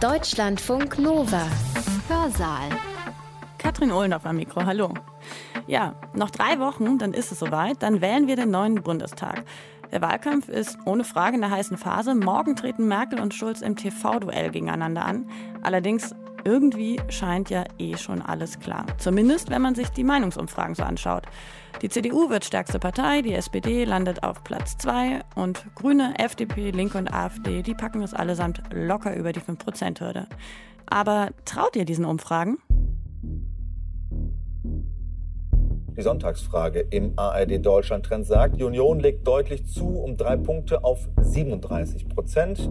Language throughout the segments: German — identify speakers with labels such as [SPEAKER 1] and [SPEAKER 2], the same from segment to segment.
[SPEAKER 1] Deutschlandfunk Nova. Hörsaal.
[SPEAKER 2] Katrin Ohlendorf am Mikro, hallo. Ja, noch drei Wochen, dann ist es soweit, dann wählen wir den neuen Bundestag. Der Wahlkampf ist ohne Frage in der heißen Phase. Morgen treten Merkel und Schulz im TV-Duell gegeneinander an. Allerdings irgendwie scheint ja eh schon alles klar. Zumindest, wenn man sich die Meinungsumfragen so anschaut. Die CDU wird stärkste Partei, die SPD landet auf Platz 2 und Grüne, FDP, Linke und AfD, die packen es allesamt locker über die 5%-Hürde. Aber traut ihr diesen Umfragen?
[SPEAKER 3] Die Sonntagsfrage im ARD Deutschland Trend sagt, die Union legt deutlich zu um drei Punkte auf 37 Prozent.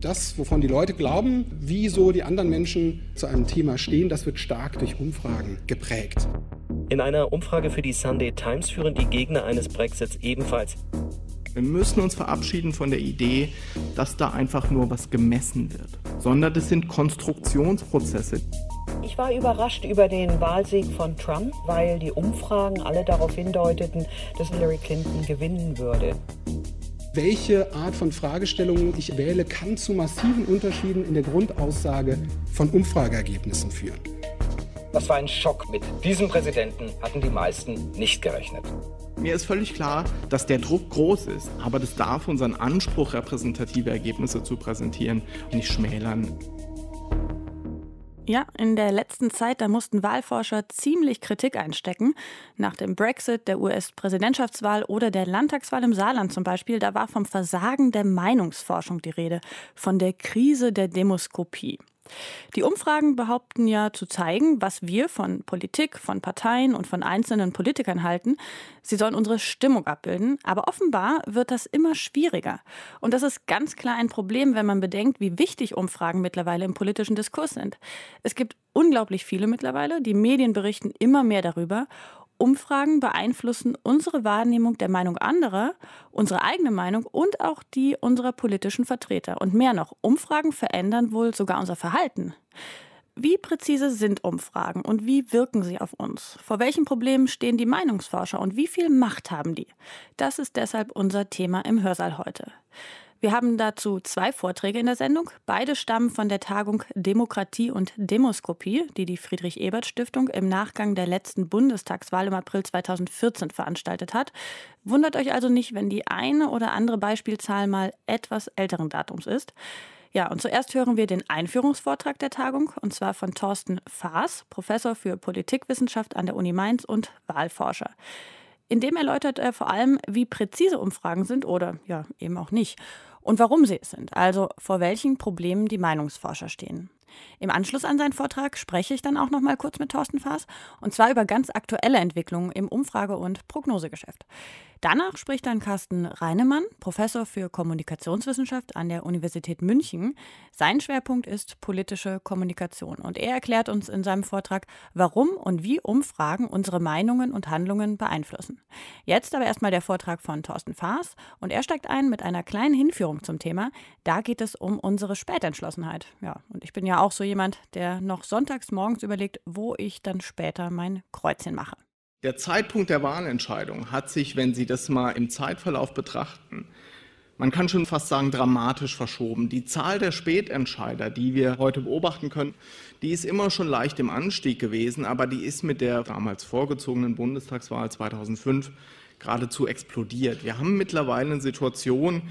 [SPEAKER 4] Das, wovon die Leute glauben, wieso die anderen Menschen zu einem Thema stehen, das wird stark durch Umfragen geprägt.
[SPEAKER 5] In einer Umfrage für die Sunday Times führen die Gegner eines Brexits ebenfalls.
[SPEAKER 6] Wir müssen uns verabschieden von der Idee, dass da einfach nur was gemessen wird, sondern das sind Konstruktionsprozesse.
[SPEAKER 7] Ich war überrascht über den Wahlsieg von Trump, weil die Umfragen alle darauf hindeuteten, dass Hillary Clinton gewinnen würde.
[SPEAKER 4] Welche Art von Fragestellungen ich wähle, kann zu massiven Unterschieden in der Grundaussage von Umfrageergebnissen führen.
[SPEAKER 8] Das war ein Schock. Mit diesem Präsidenten hatten die meisten nicht gerechnet.
[SPEAKER 6] Mir ist völlig klar, dass der Druck groß ist, aber das darf unseren Anspruch, repräsentative Ergebnisse zu präsentieren, nicht schmälern.
[SPEAKER 2] Ja, in der letzten Zeit, da mussten Wahlforscher ziemlich Kritik einstecken. Nach dem Brexit, der US-Präsidentschaftswahl oder der Landtagswahl im Saarland zum Beispiel, da war vom Versagen der Meinungsforschung die Rede, von der Krise der Demoskopie. Die Umfragen behaupten ja zu zeigen, was wir von Politik, von Parteien und von einzelnen Politikern halten. Sie sollen unsere Stimmung abbilden, aber offenbar wird das immer schwieriger. Und das ist ganz klar ein Problem, wenn man bedenkt, wie wichtig Umfragen mittlerweile im politischen Diskurs sind. Es gibt unglaublich viele mittlerweile, die Medien berichten immer mehr darüber Umfragen beeinflussen unsere Wahrnehmung der Meinung anderer, unsere eigene Meinung und auch die unserer politischen Vertreter. Und mehr noch, Umfragen verändern wohl sogar unser Verhalten. Wie präzise sind Umfragen und wie wirken sie auf uns? Vor welchen Problemen stehen die Meinungsforscher und wie viel Macht haben die? Das ist deshalb unser Thema im Hörsaal heute. Wir haben dazu zwei Vorträge in der Sendung. Beide stammen von der Tagung Demokratie und Demoskopie, die die Friedrich-Ebert-Stiftung im Nachgang der letzten Bundestagswahl im April 2014 veranstaltet hat. Wundert euch also nicht, wenn die eine oder andere Beispielzahl mal etwas älteren Datums ist. Ja, und zuerst hören wir den Einführungsvortrag der Tagung, und zwar von Thorsten Faas, Professor für Politikwissenschaft an der Uni Mainz und Wahlforscher. In dem erläutert er vor allem, wie präzise Umfragen sind oder ja eben auch nicht und warum sie es sind, also vor welchen Problemen die Meinungsforscher stehen. Im Anschluss an seinen Vortrag spreche ich dann auch noch mal kurz mit Thorsten Faas und zwar über ganz aktuelle Entwicklungen im Umfrage- und Prognosegeschäft. Danach spricht dann Carsten Reinemann, Professor für Kommunikationswissenschaft an der Universität München. Sein Schwerpunkt ist politische Kommunikation und er erklärt uns in seinem Vortrag, warum und wie Umfragen unsere Meinungen und Handlungen beeinflussen. Jetzt aber erstmal der Vortrag von Thorsten Faas und er steigt ein mit einer kleinen Hinführung zum Thema. Da geht es um unsere Spätentschlossenheit. Ja, und ich bin ja auch so jemand, der noch sonntags morgens überlegt, wo ich dann später mein Kreuzchen mache.
[SPEAKER 6] Der Zeitpunkt der Wahlentscheidung hat sich, wenn Sie das mal im Zeitverlauf betrachten, man kann schon fast sagen, dramatisch verschoben. Die Zahl der Spätentscheider, die wir heute beobachten können, die ist immer schon leicht im Anstieg gewesen, aber die ist mit der damals vorgezogenen Bundestagswahl 2005 geradezu explodiert. Wir haben mittlerweile eine Situation,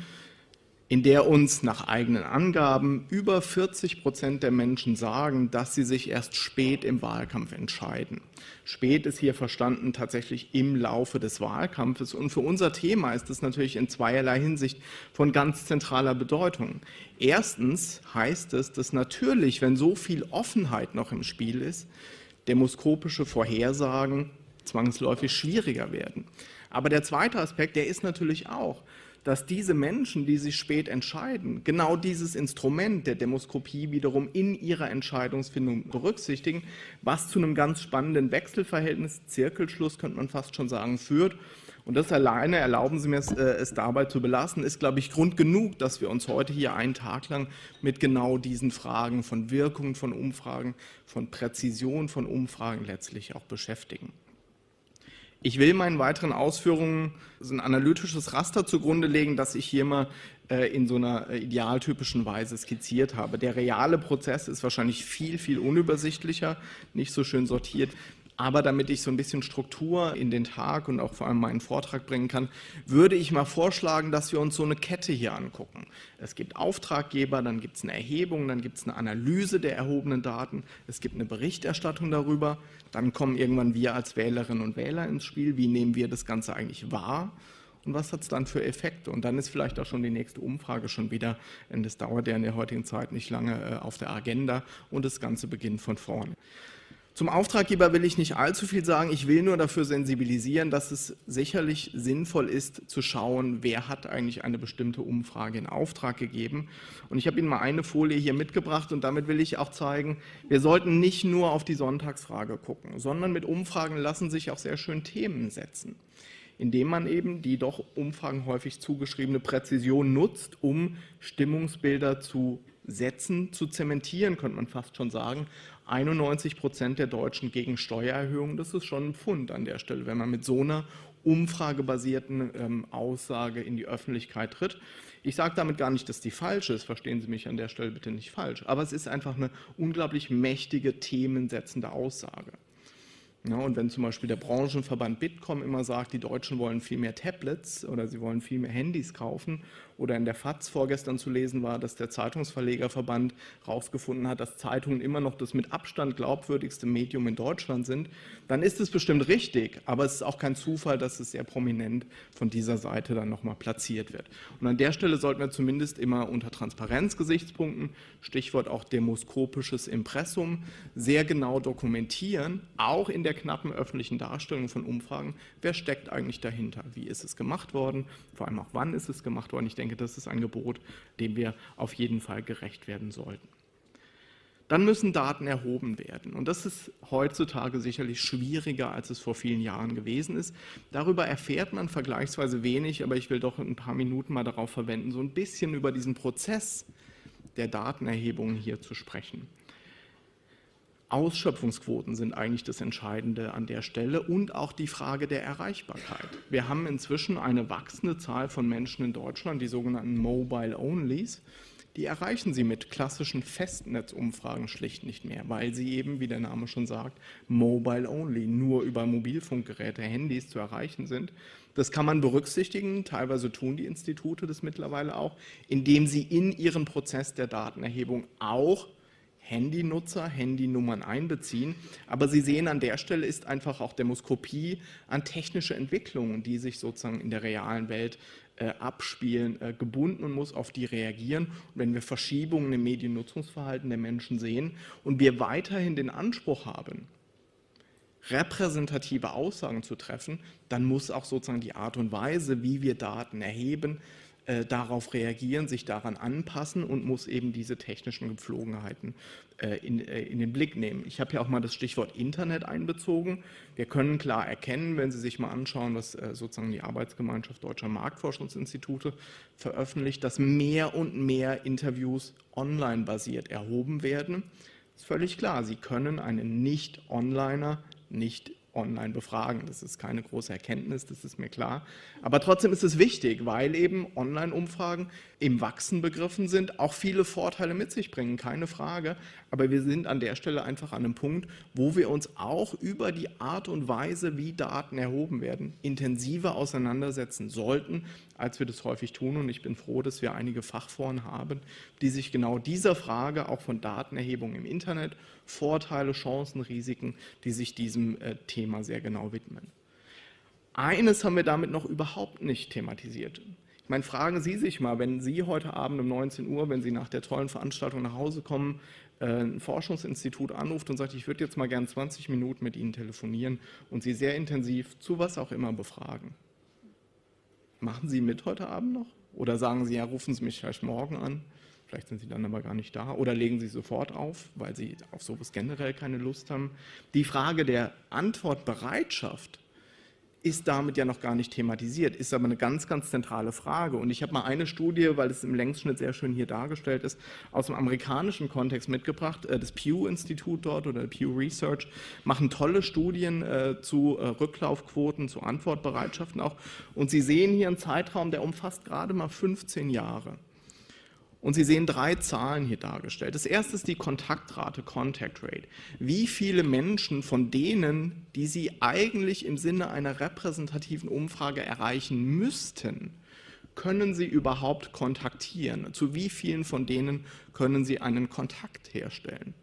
[SPEAKER 6] in der uns nach eigenen Angaben über 40 Prozent der Menschen sagen, dass sie sich erst spät im Wahlkampf entscheiden. Spät ist hier verstanden tatsächlich im Laufe des Wahlkampfes. Und für unser Thema ist es natürlich in zweierlei Hinsicht von ganz zentraler Bedeutung. Erstens heißt es, dass natürlich, wenn so viel Offenheit noch im Spiel ist, demoskopische Vorhersagen zwangsläufig schwieriger werden. Aber der zweite Aspekt, der ist natürlich auch, dass diese Menschen, die sich spät entscheiden, genau dieses Instrument der Demoskopie wiederum in ihrer Entscheidungsfindung berücksichtigen, was zu einem ganz spannenden Wechselverhältnis, Zirkelschluss könnte man fast schon sagen, führt. Und das alleine, erlauben Sie mir es, äh, es dabei zu belassen, ist, glaube ich, Grund genug, dass wir uns heute hier einen Tag lang mit genau diesen Fragen von Wirkung von Umfragen, von Präzision von Umfragen letztlich auch beschäftigen. Ich will meinen weiteren Ausführungen so ein analytisches Raster zugrunde legen, das ich hier mal äh, in so einer äh, idealtypischen Weise skizziert habe. Der reale Prozess ist wahrscheinlich viel, viel unübersichtlicher, nicht so schön sortiert. Aber damit ich so ein bisschen Struktur in den Tag und auch vor allem meinen Vortrag bringen kann, würde ich mal vorschlagen, dass wir uns so eine Kette hier angucken. Es gibt Auftraggeber, dann gibt es eine Erhebung, dann gibt es eine Analyse der erhobenen Daten, es gibt eine Berichterstattung darüber, dann kommen irgendwann wir als Wählerinnen und Wähler ins Spiel. Wie nehmen wir das Ganze eigentlich wahr? Und was hat es dann für Effekte? Und dann ist vielleicht auch schon die nächste Umfrage schon wieder, denn das dauert ja in der heutigen Zeit nicht lange äh, auf der Agenda und das Ganze beginnt von vorne. Zum Auftraggeber will ich nicht allzu viel sagen. Ich will nur dafür sensibilisieren, dass es sicherlich sinnvoll ist, zu schauen, wer hat eigentlich eine bestimmte Umfrage in Auftrag gegeben. Und ich habe Ihnen mal eine Folie hier mitgebracht und damit will ich auch zeigen, wir sollten nicht nur auf die Sonntagsfrage gucken, sondern mit Umfragen lassen sich auch sehr schön Themen setzen indem man eben die doch Umfragen häufig zugeschriebene Präzision nutzt, um Stimmungsbilder zu setzen, zu zementieren, könnte man fast schon sagen, 91 Prozent der Deutschen gegen Steuererhöhungen. Das ist schon ein Pfund an der Stelle, wenn man mit so einer umfragebasierten ähm, Aussage in die Öffentlichkeit tritt. Ich sage damit gar nicht, dass die falsch ist, verstehen Sie mich an der Stelle bitte nicht falsch, aber es ist einfach eine unglaublich mächtige, themensetzende Aussage. Ja, und wenn zum Beispiel der Branchenverband Bitkom immer sagt, die Deutschen wollen viel mehr Tablets oder sie wollen viel mehr Handys kaufen oder in der FAZ vorgestern zu lesen war, dass der Zeitungsverlegerverband herausgefunden hat, dass Zeitungen immer noch das mit Abstand glaubwürdigste Medium in Deutschland sind, dann ist es bestimmt richtig, aber es ist auch kein Zufall, dass es sehr prominent von dieser Seite dann nochmal platziert wird. Und an der Stelle sollten wir zumindest immer unter Transparenzgesichtspunkten, Stichwort auch demoskopisches Impressum, sehr genau dokumentieren, auch in der knappen öffentlichen Darstellung von Umfragen, wer steckt eigentlich dahinter, wie ist es gemacht worden, vor allem auch wann ist es gemacht worden. Ich denke, denke, das ist ein Gebot, dem wir auf jeden Fall gerecht werden sollten. Dann müssen Daten erhoben werden. Und das ist heutzutage sicherlich schwieriger, als es vor vielen Jahren gewesen ist. Darüber erfährt man vergleichsweise wenig, aber ich will doch ein paar Minuten mal darauf verwenden, so ein bisschen über diesen Prozess der Datenerhebung hier zu sprechen. Ausschöpfungsquoten sind eigentlich das Entscheidende an der Stelle und auch die Frage der Erreichbarkeit. Wir haben inzwischen eine wachsende Zahl von Menschen in Deutschland, die sogenannten Mobile Onlys. Die erreichen Sie mit klassischen Festnetzumfragen schlicht nicht mehr, weil sie eben, wie der Name schon sagt, Mobile Only, nur über Mobilfunkgeräte, Handys zu erreichen sind. Das kann man berücksichtigen, teilweise tun die Institute das mittlerweile auch, indem sie in ihren Prozess der Datenerhebung auch Handynutzer, Handynummern einbeziehen. Aber Sie sehen, an der Stelle ist einfach auch Demoskopie an technische Entwicklungen, die sich sozusagen in der realen Welt äh, abspielen, äh, gebunden und muss auf die reagieren. Und wenn wir Verschiebungen im Mediennutzungsverhalten der Menschen sehen und wir weiterhin den Anspruch haben, repräsentative Aussagen zu treffen, dann muss auch sozusagen die Art und Weise, wie wir Daten erheben, äh, darauf reagieren, sich daran anpassen und muss eben diese technischen Gepflogenheiten äh, in, äh, in, den Blick nehmen. Ich habe ja auch mal das Stichwort Internet einbezogen. Wir können klar erkennen, wenn Sie sich mal anschauen, was äh, sozusagen die Arbeitsgemeinschaft Deutscher Marktforschungsinstitute veröffentlicht, dass mehr und mehr Interviews online basiert erhoben werden. Ist völlig klar. Sie können einen Nicht-Onliner nicht online befragen. Das ist keine große Erkenntnis, das ist mir klar. Aber trotzdem ist es wichtig, weil eben Online-Umfragen im Wachsen begriffen sind, auch viele Vorteile mit sich bringen, keine Frage. Aber wir sind an der Stelle einfach an einem Punkt, wo wir uns auch über die Art und Weise, wie Daten erhoben werden, intensiver auseinandersetzen sollten, als wir das häufig tun. Und ich bin froh, dass wir einige Fachforen haben, die sich genau dieser Frage auch von Datenerhebung im Internet, Vorteile, Chancen, Risiken, die sich diesem äh, Thema sehr genau widmen. Eines haben wir damit noch überhaupt nicht thematisiert. Ich meine, fragen Sie sich mal, wenn Sie heute Abend um 19 Uhr, wenn Sie nach der tollen Veranstaltung nach Hause kommen, äh, ein Forschungsinstitut anruft und sagt, ich würde jetzt mal gern 20 Minuten mit Ihnen telefonieren und Sie sehr intensiv zu was auch immer befragen. Machen Sie mit heute Abend noch? Oder sagen Sie, ja, rufen Sie mich vielleicht morgen an? Vielleicht sind Sie dann aber gar nicht da. Oder legen Sie sofort auf, weil Sie auf sowas generell keine Lust haben. Die Frage der Antwortbereitschaft ist damit ja noch gar nicht thematisiert, ist aber eine ganz, ganz zentrale Frage. Und ich habe mal eine Studie, weil es im Längsschnitt sehr schön hier dargestellt ist, aus dem amerikanischen Kontext mitgebracht. Äh, das Pew-Institut dort oder Pew Research machen tolle Studien äh, zu äh, Rücklaufquoten, zu Antwortbereitschaften auch. Und Sie sehen hier einen Zeitraum, der umfasst gerade mal 15 Jahre. Und Sie sehen drei Zahlen hier dargestellt. Das erste ist die Kontaktrate, Contact Rate. Wie viele Menschen von denen, die Sie eigentlich im Sinne einer repräsentativen Umfrage erreichen müssten, können Sie überhaupt kontaktieren? Zu wie vielen von denen können Sie einen Kontakt herstellen?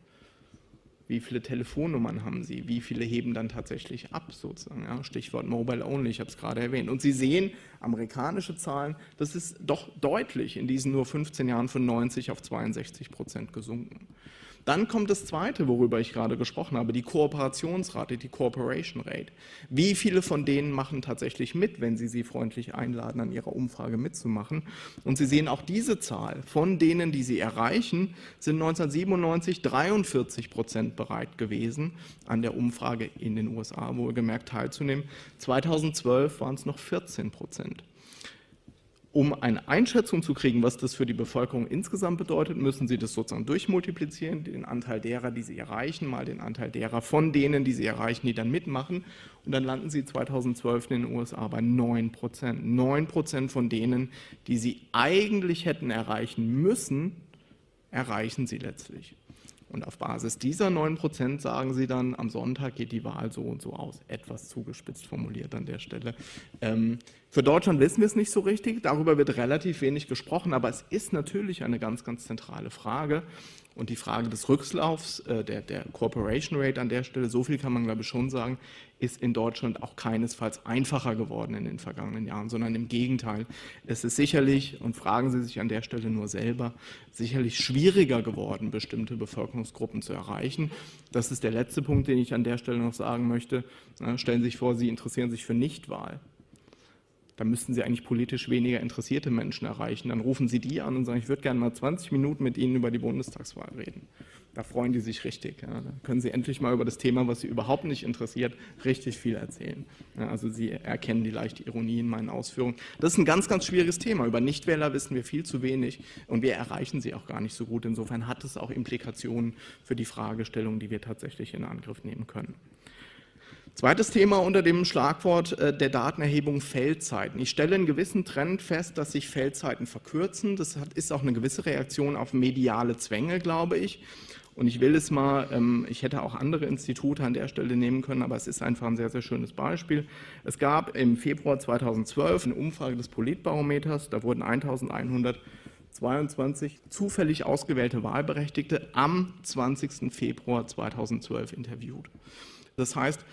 [SPEAKER 6] Wie viele Telefonnummern haben Sie? Wie viele heben dann tatsächlich ab, sozusagen? Ja, Stichwort Mobile Only, ich habe es gerade erwähnt. Und Sie sehen amerikanische Zahlen, das ist doch deutlich in diesen nur 15 Jahren von 90 auf 62 Prozent gesunken. Dann kommt das Zweite, worüber ich gerade gesprochen habe, die Kooperationsrate, die Cooperation Rate. Wie viele von denen machen tatsächlich mit, wenn Sie sie freundlich einladen, an Ihrer Umfrage mitzumachen? Und Sie sehen auch diese Zahl. Von denen, die Sie erreichen, sind 1997 43 Prozent bereit gewesen, an der Umfrage in den USA wohlgemerkt teilzunehmen. 2012 waren es noch 14 Prozent. Um eine Einschätzung zu kriegen, was das für die Bevölkerung insgesamt bedeutet, müssen Sie das sozusagen durchmultiplizieren, den Anteil derer, die Sie erreichen, mal den Anteil derer von denen, die Sie erreichen, die dann mitmachen. Und dann landen Sie 2012 in den USA bei 9 Prozent. 9 Prozent von denen, die Sie eigentlich hätten erreichen müssen, erreichen Sie letztlich. Und auf Basis dieser 9 Prozent sagen Sie dann, am Sonntag geht die Wahl so und so aus. Etwas zugespitzt formuliert an der Stelle. Ähm, für Deutschland wissen wir es nicht so richtig. Darüber wird relativ wenig gesprochen. Aber es ist natürlich eine ganz, ganz zentrale Frage. Und die Frage des Rücklaufs, äh, der, der Corporation Rate an der Stelle, so viel kann man glaube ich schon sagen, ist in Deutschland auch keinesfalls einfacher geworden in den vergangenen Jahren, sondern im Gegenteil. Es ist sicherlich, und fragen Sie sich an der Stelle nur selber, sicherlich schwieriger geworden, bestimmte Bevölkerungsgruppen zu erreichen. Das ist der letzte Punkt, den ich an der Stelle noch sagen möchte. Stellen Sie sich vor, Sie interessieren sich für Nichtwahl da müssten Sie eigentlich politisch weniger interessierte Menschen erreichen. Dann rufen Sie die an und sagen, ich würde gerne mal 20 Minuten mit Ihnen über die Bundestagswahl reden. Da freuen die sich richtig. Ja. Da können Sie endlich mal über das Thema, was Sie überhaupt nicht interessiert, richtig viel erzählen. Ja, also Sie erkennen die leichte Ironie in meinen Ausführungen. Das ist ein ganz, ganz schwieriges Thema. Über Nichtwähler wissen wir viel zu wenig und wir erreichen sie auch gar nicht so gut. Insofern hat es auch Implikationen für die Fragestellung, die wir tatsächlich in Angriff nehmen können. Zweites Thema unter dem Schlagwort äh, der Datenerhebung Feldzeiten. Ich stelle einen gewissen Trend fest, dass sich Feldzeiten verkürzen. Das ist auch eine gewisse Reaktion auf mediale Zwänge, glaube ich. Und ich will es mal, ähm, ich hätte auch andere Institute an der Stelle nehmen können, aber es ist einfach ein sehr, sehr schönes Beispiel. Es gab im Februar 2012 eine Umfrage des Politbarometers, da wurden 1122 zufällig ausgewählte Wahlberechtigte am 20. Februar 2012 interviewt. Das heißt,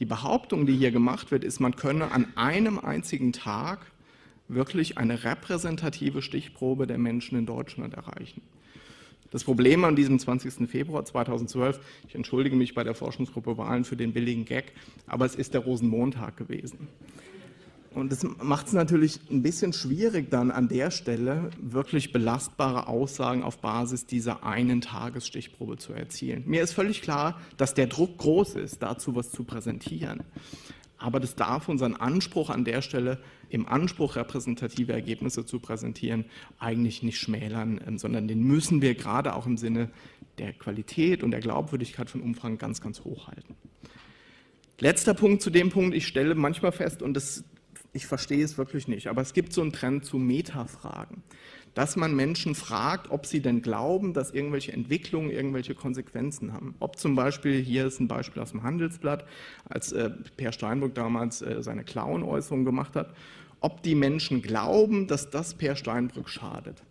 [SPEAKER 6] die Behauptung, die hier gemacht wird, ist, man könne an einem einzigen Tag wirklich eine repräsentative Stichprobe der Menschen in Deutschland erreichen. Das Problem an diesem 20. Februar 2012, ich entschuldige mich bei der Forschungsgruppe Wahlen für den billigen Gag, aber es ist der Rosenmontag gewesen. Und das macht es natürlich ein bisschen schwierig, dann an der Stelle wirklich belastbare Aussagen auf Basis dieser einen Tagesstichprobe zu erzielen. Mir ist völlig klar, dass der Druck groß ist, dazu was zu präsentieren. Aber das darf unseren Anspruch an der Stelle, im Anspruch repräsentative Ergebnisse zu präsentieren, eigentlich nicht schmälern, ähm, sondern den müssen wir gerade auch im Sinne der Qualität und der Glaubwürdigkeit von Umfragen ganz, ganz hoch halten. Letzter Punkt zu dem Punkt, ich stelle manchmal fest, und das ich verstehe es wirklich nicht, aber es gibt so einen Trend zu Metafragen, dass man Menschen fragt, ob sie denn glauben, dass irgendwelche Entwicklungen irgendwelche Konsequenzen haben. Ob zum Beispiel, hier ist ein Beispiel aus dem Handelsblatt, als äh, Per Steinbrück damals äh, seine Clown-Äußerung gemacht hat, ob die Menschen glauben, dass das Per Steinbrück schadet.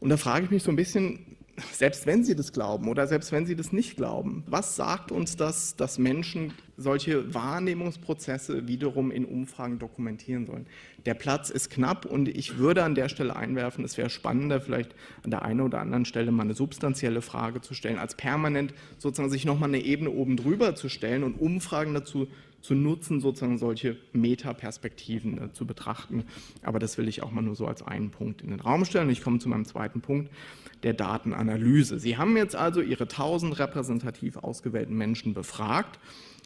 [SPEAKER 6] Und da frage ich mich so ein bisschen, selbst wenn sie das glauben oder selbst wenn sie das nicht glauben, was sagt uns das, dass Menschen solche Wahrnehmungsprozesse wiederum in Umfragen dokumentieren sollen? Der Platz ist knapp und ich würde an der Stelle einwerfen, es wäre spannender, vielleicht an der einen oder anderen Stelle mal eine substanzielle Frage zu stellen, als permanent sozusagen sich nochmal eine Ebene oben drüber zu stellen und Umfragen dazu zu nutzen, sozusagen solche Metaperspektiven äh, zu betrachten. Aber das will ich auch mal nur so als einen Punkt in den Raum stellen. Ich komme zu meinem zweiten Punkt der Datenanalyse. Sie haben jetzt also Ihre 1000 repräsentativ ausgewählten Menschen befragt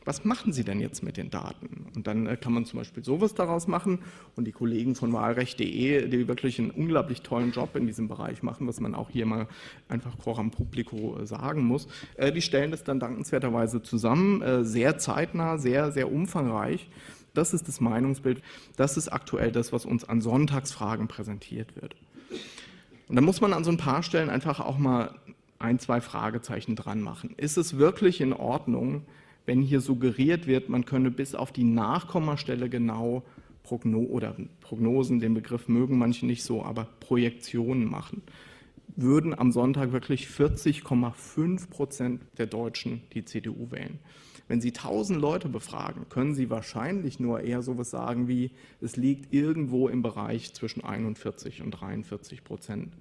[SPEAKER 6] was machen Sie denn jetzt mit den Daten? Und dann äh, kann man zum Beispiel sowas daraus machen und die Kollegen von wahlrecht.de, die wirklich einen unglaublich tollen Job in diesem Bereich machen, was man auch hier mal einfach coram publico äh, sagen muss, äh, die stellen das dann dankenswerterweise zusammen, sehr zeitnah, sehr, sehr umfangreich. Das ist das Meinungsbild. Das ist aktuell das, was uns an Sonntagsfragen präsentiert wird. Und da muss man an so ein paar Stellen einfach auch mal ein, zwei Fragezeichen dran machen. Ist es wirklich in Ordnung, wenn hier suggeriert wird, man könne bis auf die Nachkommastelle genau Progno oder Prognosen, den Begriff mögen manche nicht so, aber Projektionen machen, würden am Sonntag wirklich 40,5 Prozent der Deutschen die CDU wählen. Wenn Sie 1000 Leute befragen, können Sie wahrscheinlich nur eher sowas sagen wie, es liegt irgendwo im Bereich zwischen 41 und 43 Prozent.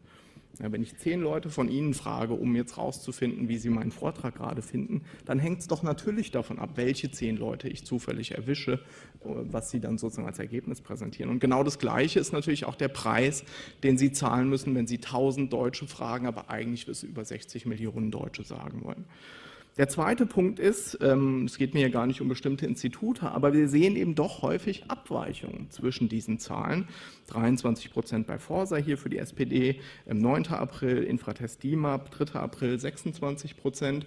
[SPEAKER 6] Ja, wenn ich zehn Leute von Ihnen frage, um jetzt rauszufinden, wie Sie meinen Vortrag gerade finden, dann hängt es doch natürlich davon ab, welche zehn Leute ich zufällig erwische, was Sie dann sozusagen als Ergebnis präsentieren. Und genau das Gleiche ist natürlich auch der Preis, den Sie zahlen müssen, wenn Sie 1000 Deutsche fragen, aber eigentlich bis über 60 Millionen Deutsche sagen wollen. Der zweite Punkt ist, ähm, es geht mir ja gar nicht um bestimmte Institute, aber wir sehen eben doch häufig Abweichungen zwischen diesen Zahlen. 23 Prozent bei Forsa hier für die SPD, 9. April, Infratest DIMAP, 3. April 26 Prozent.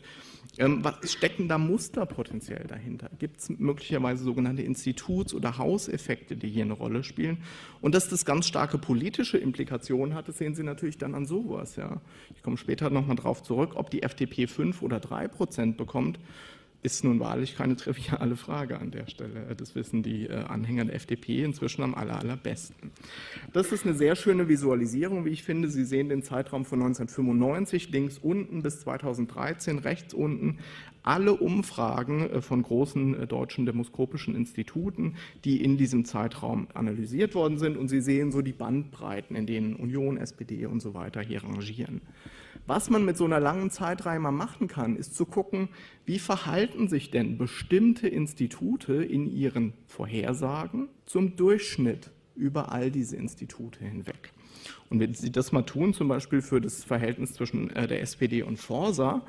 [SPEAKER 6] Ähm, was stecken da Muster potenziell dahinter? Gibt es möglicherweise sogenannte Instituts- oder Hauseffekte, die hier eine Rolle spielen? Und dass das ganz starke politische Implikationen hat, das sehen Sie natürlich dann an sowas. Ja. Ich komme später nochmal darauf zurück, ob die FDP 5 oder 3 Prozent bekommt ist nun wahrlich keine triviale Frage an der Stelle. Das wissen die äh, Anhänger der FDP inzwischen am aller, allerbesten. Das ist eine sehr schöne Visualisierung, wie ich finde. Sie sehen den Zeitraum von 1995 links unten bis 2013, rechts unten alle Umfragen äh, von großen äh, deutschen demoskopischen Instituten, die in diesem Zeitraum analysiert worden sind. Und Sie sehen so die Bandbreiten, in denen Union, SPD und so weiter hier rangieren. Was man mit so einer langen Zeitreihe mal machen kann, ist zu gucken, wie verhalten sich denn bestimmte Institute in ihren Vorhersagen zum Durchschnitt über all diese Institute hinweg. Und wenn Sie das mal tun, zum Beispiel für das Verhältnis zwischen äh, der SPD und Forsa,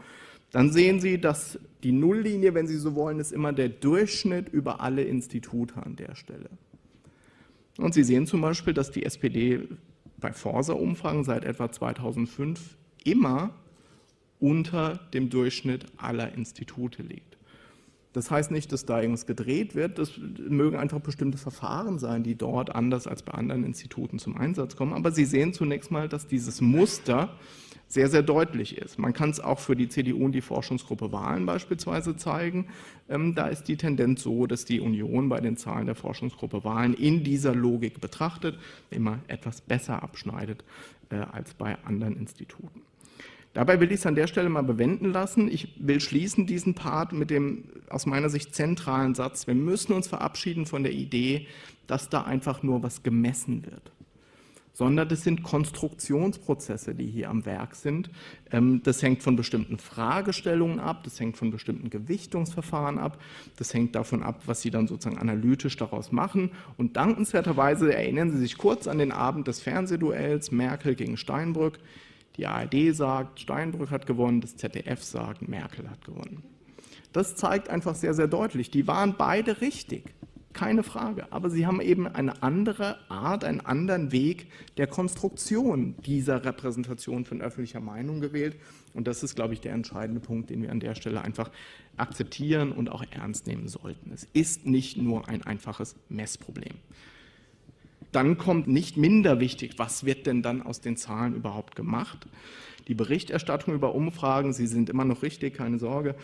[SPEAKER 6] dann sehen Sie, dass die Nulllinie, wenn Sie so wollen, ist immer der Durchschnitt über alle Institute an der Stelle. Und Sie sehen zum Beispiel, dass die SPD bei Forsa-Umfragen seit etwa 2005 immer unter dem Durchschnitt aller Institute liegt. Das heißt nicht, dass da irgendwas gedreht wird. Das mögen einfach bestimmte Verfahren sein, die dort anders als bei anderen Instituten zum Einsatz kommen. Aber Sie sehen zunächst mal, dass dieses Muster sehr, sehr deutlich ist. Man kann es auch für die CDU und die Forschungsgruppe Wahlen beispielsweise zeigen. Ähm, da ist die Tendenz so, dass die Union bei den Zahlen der Forschungsgruppe Wahlen in dieser Logik betrachtet immer etwas besser abschneidet äh, als bei anderen Instituten. Dabei will ich es an der Stelle mal bewenden lassen. Ich will schließen diesen Part mit dem aus meiner Sicht zentralen Satz. Wir müssen uns verabschieden von der Idee, dass da einfach nur was gemessen wird sondern das sind Konstruktionsprozesse, die hier am Werk sind. Ähm, das hängt von bestimmten Fragestellungen ab, das hängt von bestimmten Gewichtungsverfahren ab, das hängt davon ab, was Sie dann sozusagen analytisch daraus machen. Und dankenswerterweise erinnern Sie sich kurz an den Abend des Fernsehduells Merkel gegen Steinbrück. Die ARD sagt, Steinbrück hat gewonnen, das ZDF sagt, Merkel hat gewonnen. Das zeigt einfach sehr, sehr deutlich, die waren beide richtig, keine Frage. Aber sie haben eben eine andere Art, einen anderen Weg der Konstruktion dieser Repräsentation von öffentlicher Meinung gewählt. Und das ist, glaube ich, der entscheidende Punkt, den wir an der Stelle einfach akzeptieren und auch ernst nehmen sollten. Es ist nicht nur ein einfaches Messproblem. Dann kommt nicht minder wichtig, was wird denn dann aus den Zahlen überhaupt gemacht? Die Berichterstattung über Umfragen, sie sind immer noch richtig, keine Sorge.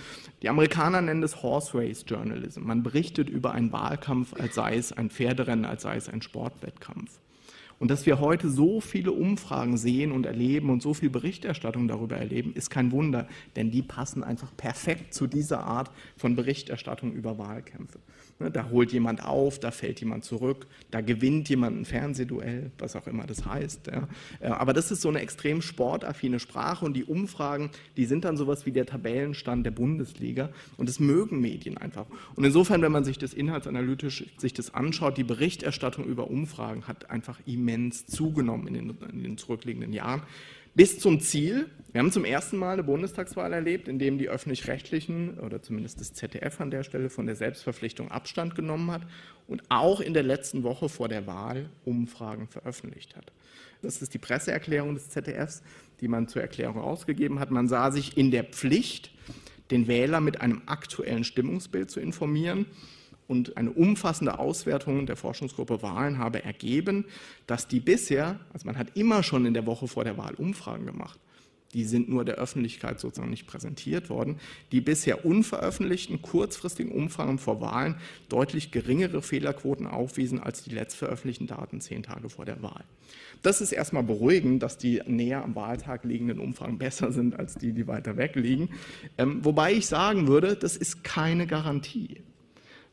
[SPEAKER 6] Die Amerikaner nennen es Horse Race Journalism. Man berichtet über einen Wahlkampf, als sei es ein Pferderennen, als sei es ein Sportwettkampf. Und dass wir heute so viele Umfragen sehen und erleben und so viel Berichterstattung darüber erleben, ist kein Wunder, denn die passen einfach perfekt zu dieser Art von Berichterstattung über Wahlkämpfe. Ne, da holt jemand auf, da fällt jemand zurück, da gewinnt jemand ein Fernsehduell, was auch immer das heißt. Äh, aber das ist so eine extrem sportaffine Sprache und die Umfragen, die sind dann sowas wie der Tabellenstand der Bundesliga und das mögen Medien einfach. Und insofern, wenn man sich das inhaltsanalytisch sich das anschaut, die Berichterstattung über Umfragen hat einfach immens zugenommen in den, in den zurückliegenden Jahren bis zum Ziel, Wir haben zum ersten Mal eine Bundestagswahl erlebt, in dem die öffentlich-rechtlichen oder zumindest das ZDF an der Stelle von der Selbstverpflichtung Abstand genommen hat und auch in der letzten Woche vor der Wahl Umfragen veröffentlicht hat. Das ist die Presseerklärung des ZDFs, die man zur Erklärung ausgegeben hat. Man sah sich in der Pflicht, den Wähler mit einem aktuellen Stimmungsbild zu informieren. Und eine umfassende Auswertung der Forschungsgruppe Wahlen habe ergeben, dass die bisher, also man hat immer schon in der Woche vor der Wahl Umfragen gemacht, die sind nur der Öffentlichkeit sozusagen nicht präsentiert worden, die bisher unveröffentlichten kurzfristigen Umfragen vor Wahlen deutlich geringere Fehlerquoten aufwiesen als die letztveröffentlichten Daten zehn Tage vor der Wahl. Das ist erstmal beruhigend, dass die näher am Wahltag liegenden Umfragen besser sind als die, die weiter weg liegen. Ähm, wobei ich sagen würde, das ist keine Garantie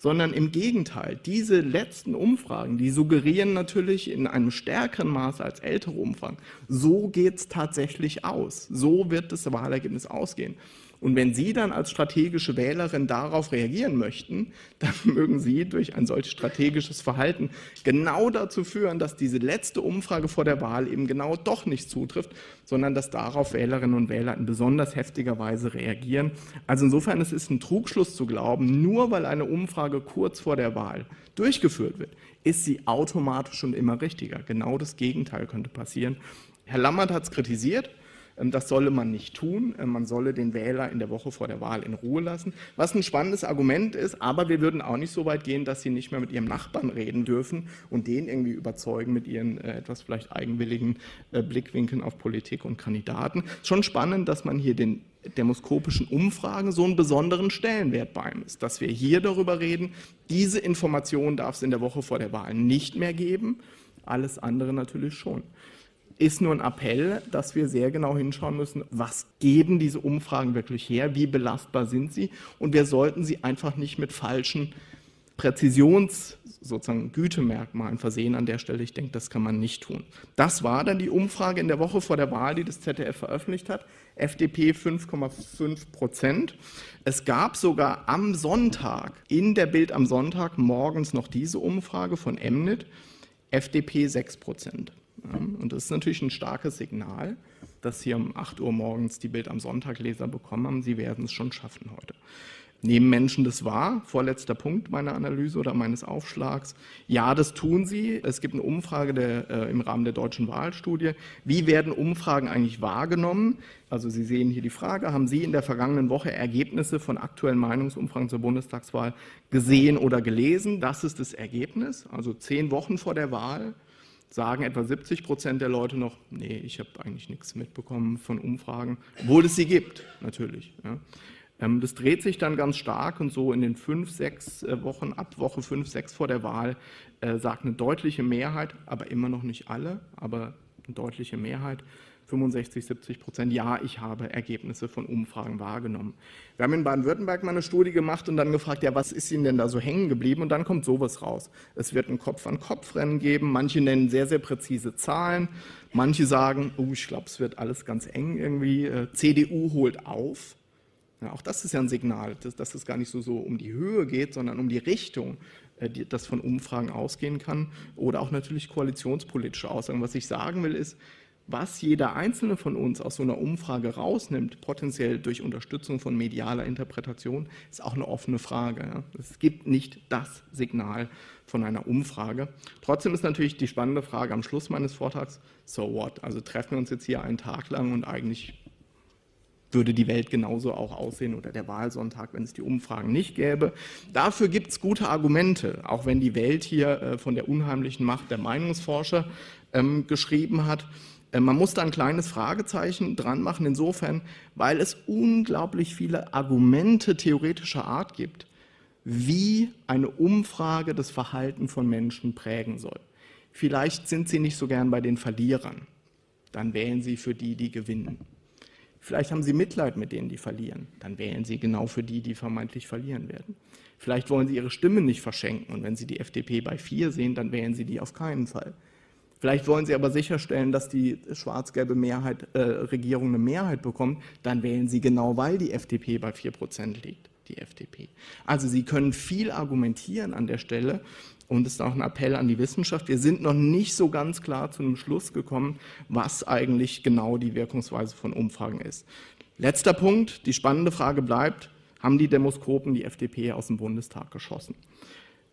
[SPEAKER 6] sondern im Gegenteil, diese letzten Umfragen, die suggerieren natürlich in einem stärkeren Maße als ältere Umfragen, so geht es tatsächlich aus, so wird das Wahlergebnis ausgehen. Und wenn Sie dann als strategische Wählerin darauf reagieren möchten, dann mögen Sie durch ein solch strategisches Verhalten genau dazu führen, dass diese letzte Umfrage vor der Wahl eben genau doch nicht zutrifft, sondern dass darauf Wählerinnen und Wähler in besonders heftiger Weise reagieren. Also insofern es ist ein Trugschluss zu glauben, nur weil eine Umfrage kurz vor der Wahl durchgeführt wird, ist sie automatisch und immer richtiger. Genau das Gegenteil könnte passieren. Herr Lammert hat es kritisiert. Ähm, das solle man nicht tun. Ähm, man solle den Wähler in der Woche vor der Wahl in Ruhe lassen. Was ein spannendes Argument ist, aber wir würden auch nicht so weit gehen, dass sie nicht mehr mit ihrem Nachbarn reden dürfen und den irgendwie überzeugen mit ihren äh, etwas vielleicht eigenwilligen äh, Blickwinkeln auf Politik und Kandidaten. Schon spannend, dass man hier den demoskopischen Umfragen so einen besonderen Stellenwert ist, dass wir hier darüber reden, diese Information darf es in der Woche vor der Wahl nicht mehr geben, alles andere natürlich schon ist nur ein Appell, dass wir sehr genau hinschauen müssen, was geben diese Umfragen wirklich her, wie belastbar sind sie und wir sollten sie einfach nicht mit falschen Präzisions- sozusagen Gütemerkmalen versehen an der Stelle. Ich denke, das kann man nicht tun. Das war dann die Umfrage in der Woche vor der Wahl, die das ZDF veröffentlicht hat. FDP 5,5 Prozent. Es gab sogar am Sonntag, in der Bild am Sonntag morgens noch diese Umfrage von Emnet, FDP 6 Prozent. Und das ist natürlich ein starkes Signal, dass hier um 8 Uhr morgens die Bild am Sonntag Leser bekommen haben. Sie werden es schon schaffen heute. Nehmen Menschen das wahr? Vorletzter Punkt meiner Analyse oder meines Aufschlags. Ja, das tun sie. Es gibt eine Umfrage der, äh, im Rahmen der deutschen Wahlstudie. Wie werden Umfragen eigentlich wahrgenommen? Also Sie sehen hier die Frage, haben Sie in der vergangenen Woche Ergebnisse von aktuellen Meinungsumfragen zur Bundestagswahl gesehen oder gelesen? Das ist das Ergebnis. Also zehn Wochen vor der Wahl sagen etwa 70 Prozent der Leute noch, nee, ich habe eigentlich nichts mitbekommen von Umfragen, obwohl es sie gibt, natürlich. Ja. Ähm, das dreht sich dann ganz stark und so in den fünf, sechs äh, Wochen, ab Woche fünf, sechs vor der Wahl, äh, sagt eine deutliche Mehrheit, aber immer noch nicht alle, aber eine deutliche Mehrheit, 65, 70 Prozent, ja, ich habe Ergebnisse von Umfragen wahrgenommen. Wir haben in Baden-Württemberg mal eine Studie gemacht und dann gefragt, ja, was ist Ihnen denn da so hängen geblieben? Und dann kommt sowas raus. Es wird ein Kopf-an-Kopf-Rennen geben. Manche nennen sehr, sehr präzise Zahlen. Manche sagen, oh, ich glaube, es wird alles ganz eng irgendwie. Äh, CDU holt auf. Ja, auch das ist ja ein Signal, dass, dass es gar nicht so, so um die Höhe geht, sondern um die Richtung, äh, die, das von Umfragen ausgehen kann. Oder auch natürlich koalitionspolitische Aussagen. Was ich sagen will, ist, was jeder Einzelne von uns aus so einer Umfrage rausnimmt, potenziell durch Unterstützung von medialer Interpretation, ist auch eine offene Frage. Es gibt nicht das Signal von einer Umfrage. Trotzdem ist natürlich die spannende Frage am Schluss meines Vortrags, so what? Also treffen wir uns jetzt hier einen Tag lang und eigentlich würde die Welt genauso auch aussehen oder der Wahlsonntag, wenn es die Umfragen nicht gäbe. Dafür gibt es gute Argumente, auch wenn die Welt hier äh, von der unheimlichen Macht der Meinungsforscher ähm, geschrieben hat. Äh, man muss da ein kleines Fragezeichen dran machen, insofern, weil es unglaublich viele Argumente theoretischer Art gibt, wie eine Umfrage das Verhalten von Menschen prägen soll. Vielleicht sind Sie nicht so gern bei den Verlierern, dann wählen Sie für die, die gewinnen. Vielleicht haben Sie Mitleid mit denen, die verlieren, dann wählen Sie genau für die, die vermeintlich verlieren werden. Vielleicht wollen Sie Ihre Stimme nicht verschenken und wenn Sie die FDP bei vier sehen, dann wählen Sie die auf keinen Fall. Vielleicht wollen Sie aber sicherstellen, dass die schwarz-gelbe Mehrheit, äh, Regierung eine Mehrheit bekommt. Dann wählen Sie genau, weil die FDP bei 4 Prozent liegt, die FDP. Also Sie können viel argumentieren an der Stelle. und es ist auch ein Appell an die Wissenschaft. Wir sind noch nicht so ganz klar zu einem Schluss gekommen, was eigentlich genau die Wirkungsweise von Umfragen ist. Letzter Punkt, die spannende Frage bleibt, haben die Demoskopen die FDP aus dem Bundestag geschossen?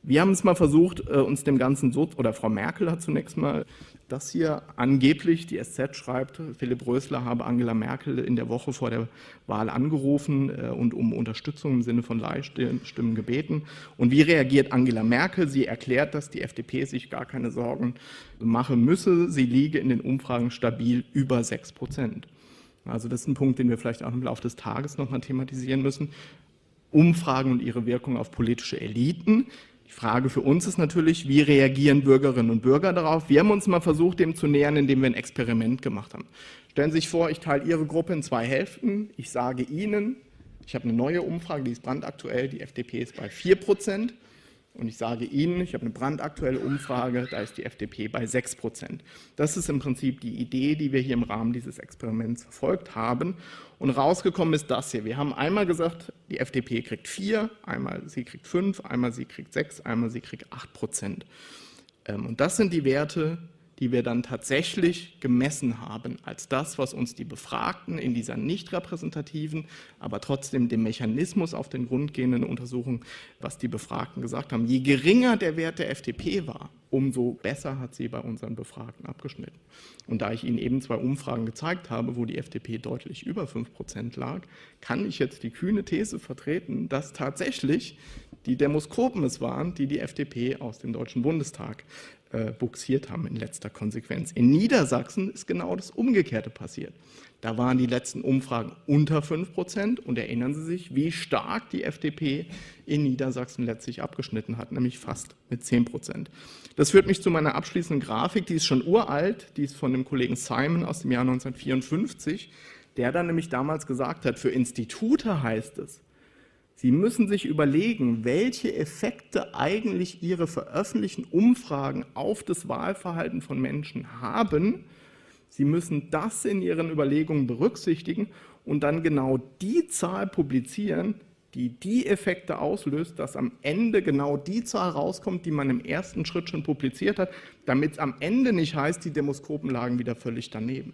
[SPEAKER 6] Wir haben es mal versucht, äh, uns dem Ganzen so, oder Frau Merkel hat zunächst mal das hier angeblich, die SZ schreibt, Philipp Rösler habe Angela Merkel in der Woche vor der Wahl angerufen äh, und um Unterstützung im Sinne von Leihstimmen gebeten. Und wie reagiert Angela Merkel? Sie erklärt, dass die FDP sich gar keine Sorgen machen müsse. Sie liege in den Umfragen stabil über sechs Prozent. Also das ist ein Punkt, den wir vielleicht auch im Laufe des Tages nochmal thematisieren müssen. Umfragen und ihre Wirkung auf politische Eliten. Die Frage für uns ist natürlich, wie reagieren Bürgerinnen und Bürger darauf? Wir haben uns mal versucht, dem zu nähern, indem wir ein Experiment gemacht haben. Stellen Sie sich vor, ich teile Ihre Gruppe in zwei Hälften. Ich sage Ihnen, ich habe eine neue Umfrage, die ist brandaktuell, die FDP ist bei 4 Prozent. Und ich sage Ihnen, ich habe eine brandaktuelle Umfrage, da ist die FDP bei 6 Prozent. Das ist im Prinzip die Idee, die wir hier im Rahmen dieses Experiments verfolgt haben. Und rausgekommen ist das hier. Wir haben einmal gesagt, die FDP kriegt 4, einmal sie kriegt 5, einmal sie kriegt 6, einmal sie kriegt 8 Prozent. Ähm, und das sind die Werte, die wir dann tatsächlich gemessen haben, als das, was uns die Befragten in dieser nicht repräsentativen, aber trotzdem dem Mechanismus auf den Grund gehenden Untersuchung, was die Befragten gesagt haben. Je geringer der Wert der FDP war, umso besser hat sie bei unseren Befragten abgeschnitten. Und da ich Ihnen eben zwei Umfragen gezeigt habe, wo die FDP deutlich über 5 Prozent lag, kann ich jetzt die kühne These vertreten, dass tatsächlich die Demoskopen es waren, die die FDP aus dem Deutschen Bundestag äh, buxiert haben in letzter Konsequenz. In Niedersachsen ist genau das Umgekehrte passiert. Da waren die letzten Umfragen unter 5 Prozent und erinnern Sie sich, wie stark die FDP in Niedersachsen letztlich abgeschnitten hat, nämlich fast mit 10 Prozent. Das führt mich zu meiner abschließenden Grafik, die ist schon uralt, die ist von dem Kollegen Simon aus dem Jahr 1954, der dann nämlich damals gesagt hat, für Institute heißt es, Sie müssen sich überlegen, welche Effekte eigentlich Ihre veröffentlichten Umfragen auf das Wahlverhalten von Menschen haben. Sie müssen das in Ihren Überlegungen berücksichtigen und dann genau die Zahl publizieren, die die Effekte auslöst, dass am Ende genau die Zahl rauskommt, die man im ersten Schritt schon publiziert hat, damit es am Ende nicht heißt, die Demoskopen lagen wieder völlig daneben.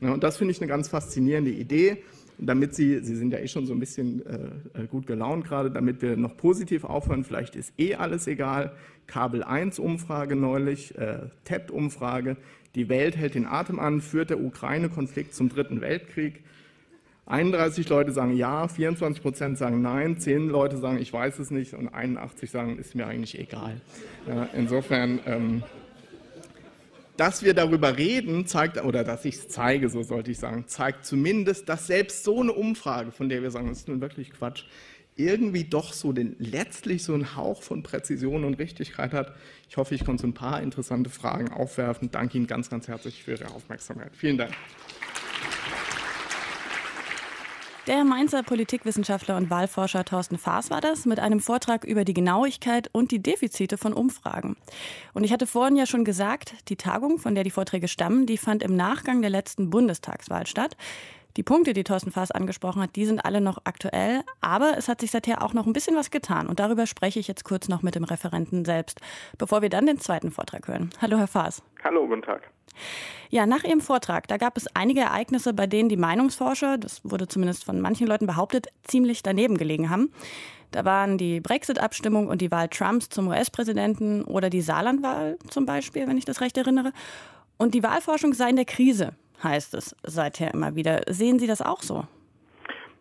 [SPEAKER 6] Ja, und das finde ich eine ganz faszinierende Idee damit Sie, Sie sind ja eh schon so ein bisschen äh, äh, gut gelaunt gerade, damit wir noch positiv aufhören, vielleicht ist eh alles egal. Kabel 1 Umfrage neulich, äh, TED-Umfrage, die Welt hält den Atem an, führt der Ukraine-Konflikt zum Dritten Weltkrieg. 31 Leute sagen ja, 24 Prozent sagen nein, 10 Leute sagen ich weiß es nicht und 81 sagen ist mir eigentlich egal. Ja, insofern ähm, dass wir darüber reden, zeigt, oder dass ich es zeige, so sollte ich sagen, zeigt zumindest, dass selbst so eine Umfrage, von der wir sagen, das ist nun wirklich Quatsch, irgendwie doch so den, letztlich so einen Hauch von Präzision und Richtigkeit hat. Ich hoffe, ich konnte so ein paar interessante Fragen aufwerfen. Danke Ihnen ganz, ganz herzlich für Ihre Aufmerksamkeit. Vielen Dank.
[SPEAKER 2] Der Mainzer Politikwissenschaftler und Wahlforscher Thorsten Faas war das mit einem Vortrag über die Genauigkeit und die Defizite von Umfragen. Und ich hatte vorhin ja schon gesagt, die Tagung, von der die Vorträge stammen, die fand im Nachgang der letzten Bundestagswahl statt. Die Punkte, die Thorsten Faas angesprochen hat, die sind alle noch aktuell, aber es hat sich seither auch noch ein bisschen was getan und darüber spreche ich jetzt kurz noch mit dem Referenten selbst, bevor wir dann den zweiten Vortrag hören. Hallo, Herr Faas.
[SPEAKER 9] Hallo, guten Tag.
[SPEAKER 2] Ja, nach Ihrem Vortrag, da gab es einige Ereignisse, bei denen die Meinungsforscher, das wurde zumindest von manchen Leuten behauptet, ziemlich daneben gelegen haben. Da waren die Brexit-Abstimmung und die Wahl Trumps zum US-Präsidenten oder die Saarlandwahl zum Beispiel, wenn ich das recht erinnere. Und die Wahlforschung sei in der Krise heißt es seither immer wieder. Sehen Sie das auch so?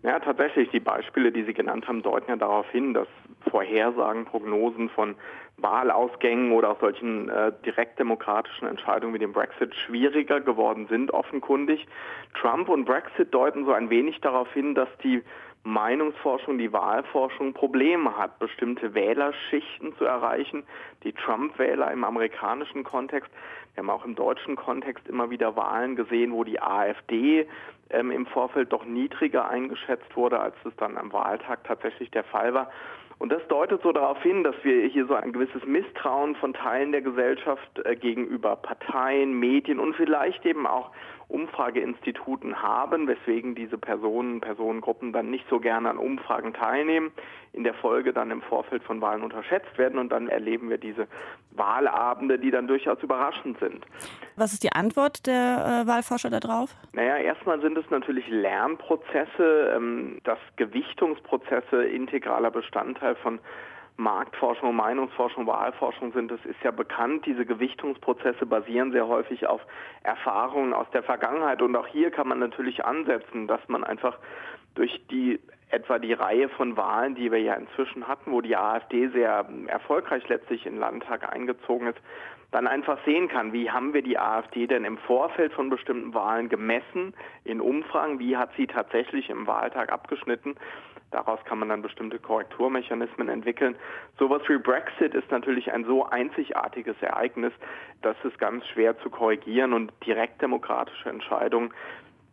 [SPEAKER 9] Ja, tatsächlich. Die Beispiele, die Sie genannt haben, deuten ja darauf hin, dass Vorhersagen, Prognosen von Wahlausgängen oder auch solchen äh, direktdemokratischen Entscheidungen wie dem Brexit schwieriger geworden sind, offenkundig. Trump und Brexit deuten so ein wenig darauf hin, dass die Meinungsforschung, die Wahlforschung Probleme hat, bestimmte Wählerschichten zu erreichen. Die Trump-Wähler im amerikanischen Kontext wir haben auch im deutschen Kontext immer wieder Wahlen gesehen, wo die AfD ähm, im Vorfeld doch niedriger eingeschätzt wurde, als es dann am Wahltag tatsächlich der Fall war. Und das deutet so darauf hin, dass wir hier so ein gewisses Misstrauen von Teilen der Gesellschaft äh, gegenüber Parteien, Medien und vielleicht eben auch Umfrageinstituten haben, weswegen diese Personen, Personengruppen dann nicht so gerne an Umfragen teilnehmen, in der Folge dann im Vorfeld von Wahlen unterschätzt werden und dann erleben wir diese Wahlabende, die dann durchaus überraschend sind.
[SPEAKER 2] Was ist die Antwort der äh, Wahlforscher darauf?
[SPEAKER 9] Naja, erstmal sind es natürlich Lernprozesse, ähm, dass Gewichtungsprozesse integraler Bestandteil von Marktforschung, Meinungsforschung, Wahlforschung sind, das ist ja bekannt. Diese Gewichtungsprozesse basieren sehr häufig auf Erfahrungen aus der Vergangenheit. Und auch hier kann man natürlich ansetzen, dass man einfach durch die etwa die Reihe von Wahlen, die wir ja inzwischen hatten, wo die AfD sehr erfolgreich letztlich in den Landtag eingezogen ist, dann einfach sehen kann, wie haben wir die AfD denn im Vorfeld von bestimmten Wahlen gemessen in Umfragen, wie hat sie tatsächlich im Wahltag abgeschnitten Daraus kann man dann bestimmte Korrekturmechanismen entwickeln. Sowas wie Brexit ist natürlich ein so einzigartiges Ereignis, dass es ganz schwer zu korrigieren und direktdemokratische Entscheidungen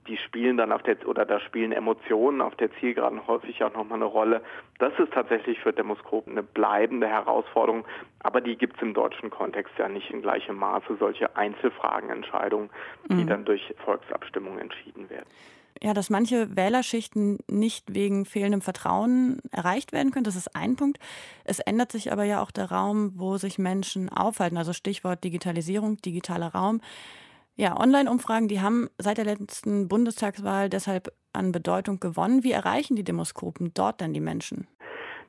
[SPEAKER 9] die spielen dann auf der oder da spielen Emotionen auf der Zielgeraden häufig auch nochmal eine Rolle. Das ist tatsächlich für Demoskopen eine bleibende Herausforderung, aber die gibt es im deutschen Kontext ja nicht in gleichem Maße, solche Einzelfragenentscheidungen, die mhm. dann durch Volksabstimmung entschieden werden
[SPEAKER 2] ja, dass manche Wählerschichten nicht wegen fehlendem Vertrauen erreicht werden können. Das ist ein Punkt. Es ändert sich aber ja auch der Raum, wo sich Menschen aufhalten. Also Stichwort Digitalisierung, digitaler Raum. Ja, Online-Umfragen, die haben seit der letzten Bundestagswahl deshalb an Bedeutung gewonnen. Wie erreichen die Demoskopen dort denn die Menschen?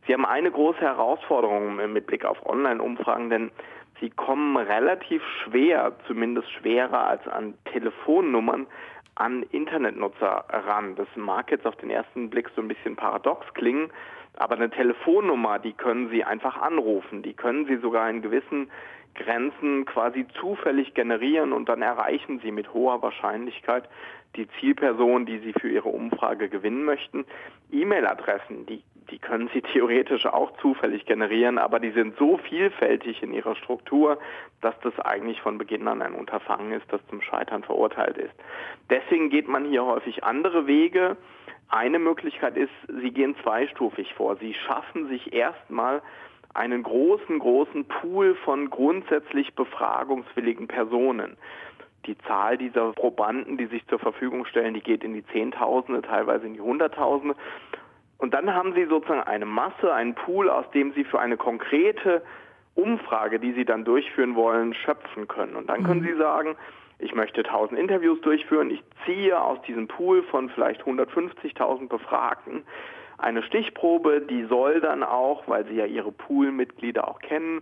[SPEAKER 9] Sie haben eine große Herausforderung mit Blick auf Online-Umfragen, denn sie kommen relativ schwer, zumindest schwerer als an Telefonnummern, an Internetnutzer ran. Das mag jetzt auf den ersten Blick so ein bisschen paradox klingen, aber eine Telefonnummer, die können Sie einfach anrufen. Die können Sie sogar in gewissen Grenzen quasi zufällig generieren und dann erreichen Sie mit hoher Wahrscheinlichkeit die Zielperson, die Sie für Ihre Umfrage gewinnen möchten. E-Mail-Adressen, die die können Sie theoretisch auch zufällig generieren, aber die sind so vielfältig in ihrer Struktur, dass das eigentlich von Beginn an ein Unterfangen ist, das zum Scheitern verurteilt ist. Deswegen geht man hier häufig andere Wege. Eine Möglichkeit ist, Sie gehen zweistufig vor. Sie schaffen sich erstmal einen großen, großen Pool von grundsätzlich befragungswilligen Personen. Die Zahl dieser Probanden, die sich zur Verfügung stellen, die geht in die Zehntausende, teilweise in die Hunderttausende. Und dann haben Sie sozusagen eine Masse, einen Pool, aus dem Sie für eine konkrete Umfrage, die Sie dann durchführen wollen, schöpfen können. Und dann können mhm. Sie sagen, ich möchte 1000 Interviews durchführen, ich ziehe aus diesem Pool von vielleicht 150.000 Befragten eine Stichprobe, die soll dann auch, weil Sie ja Ihre Poolmitglieder auch kennen,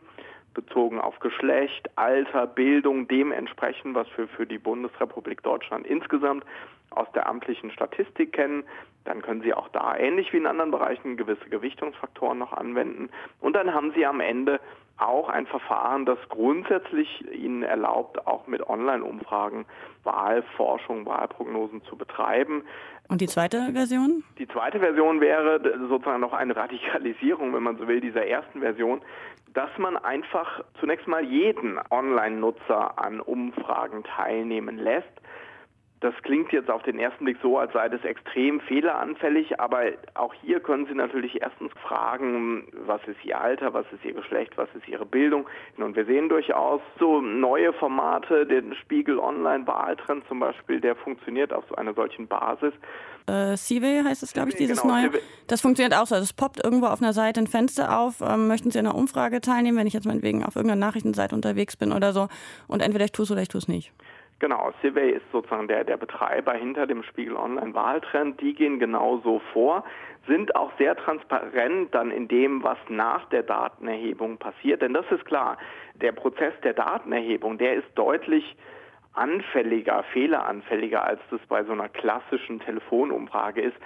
[SPEAKER 9] bezogen auf Geschlecht, Alter, Bildung, dem entsprechen, was wir für die Bundesrepublik Deutschland insgesamt aus der amtlichen Statistik kennen. Dann können Sie auch da, ähnlich wie in anderen Bereichen, gewisse Gewichtungsfaktoren noch anwenden. Und dann haben Sie am Ende auch ein Verfahren, das grundsätzlich Ihnen erlaubt, auch mit Online-Umfragen Wahlforschung, Wahlprognosen zu betreiben.
[SPEAKER 2] Und die zweite Version?
[SPEAKER 9] Die zweite Version wäre sozusagen noch eine Radikalisierung, wenn man so will, dieser ersten Version, dass man einfach zunächst mal jeden Online-Nutzer an Umfragen teilnehmen lässt das klingt jetzt auf den ersten Blick so, als sei das extrem fehleranfällig, aber auch hier können Sie natürlich erstens fragen, was ist Ihr Alter, was ist Ihr Geschlecht, was ist Ihre Bildung. Und wir sehen durchaus so neue Formate, den Spiegel Online Wahltrend zum Beispiel, der funktioniert auf so einer solchen Basis.
[SPEAKER 2] Äh, heißt es, glaube ich, dieses genau, neue. Das funktioniert auch so. Also es poppt irgendwo auf einer Seite ein Fenster auf. Ähm, möchten Sie an einer Umfrage teilnehmen, wenn ich jetzt meinetwegen auf irgendeiner Nachrichtenseite unterwegs bin oder so? Und entweder ich tue es oder ich tue es nicht.
[SPEAKER 9] Genau, Civey ist sozusagen der, der Betreiber hinter dem Spiegel Online Wahltrend. Die gehen genauso vor, sind auch sehr transparent dann in dem, was nach der Datenerhebung passiert. Denn das ist klar, der Prozess der Datenerhebung, der ist deutlich anfälliger, fehleranfälliger, als das bei so einer klassischen Telefonumfrage ist.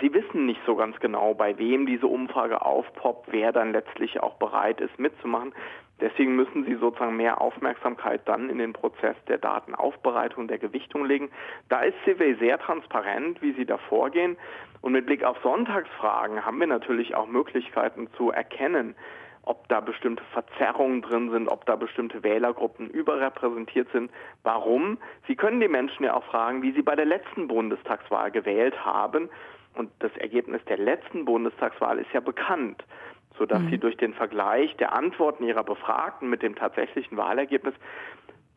[SPEAKER 9] Sie wissen nicht so ganz genau, bei wem diese Umfrage aufpoppt, wer dann letztlich auch bereit ist mitzumachen. Deswegen müssen Sie sozusagen mehr Aufmerksamkeit dann in den Prozess der Datenaufbereitung, der Gewichtung legen. Da ist CW sehr transparent, wie Sie da vorgehen. Und mit Blick auf Sonntagsfragen haben wir natürlich auch Möglichkeiten zu erkennen, ob da bestimmte Verzerrungen drin sind, ob da bestimmte Wählergruppen überrepräsentiert sind. Warum? Sie können die Menschen ja auch fragen, wie sie bei der letzten Bundestagswahl gewählt haben. Und das Ergebnis der letzten Bundestagswahl ist ja bekannt sodass mhm. sie durch den Vergleich der Antworten ihrer Befragten mit dem tatsächlichen Wahlergebnis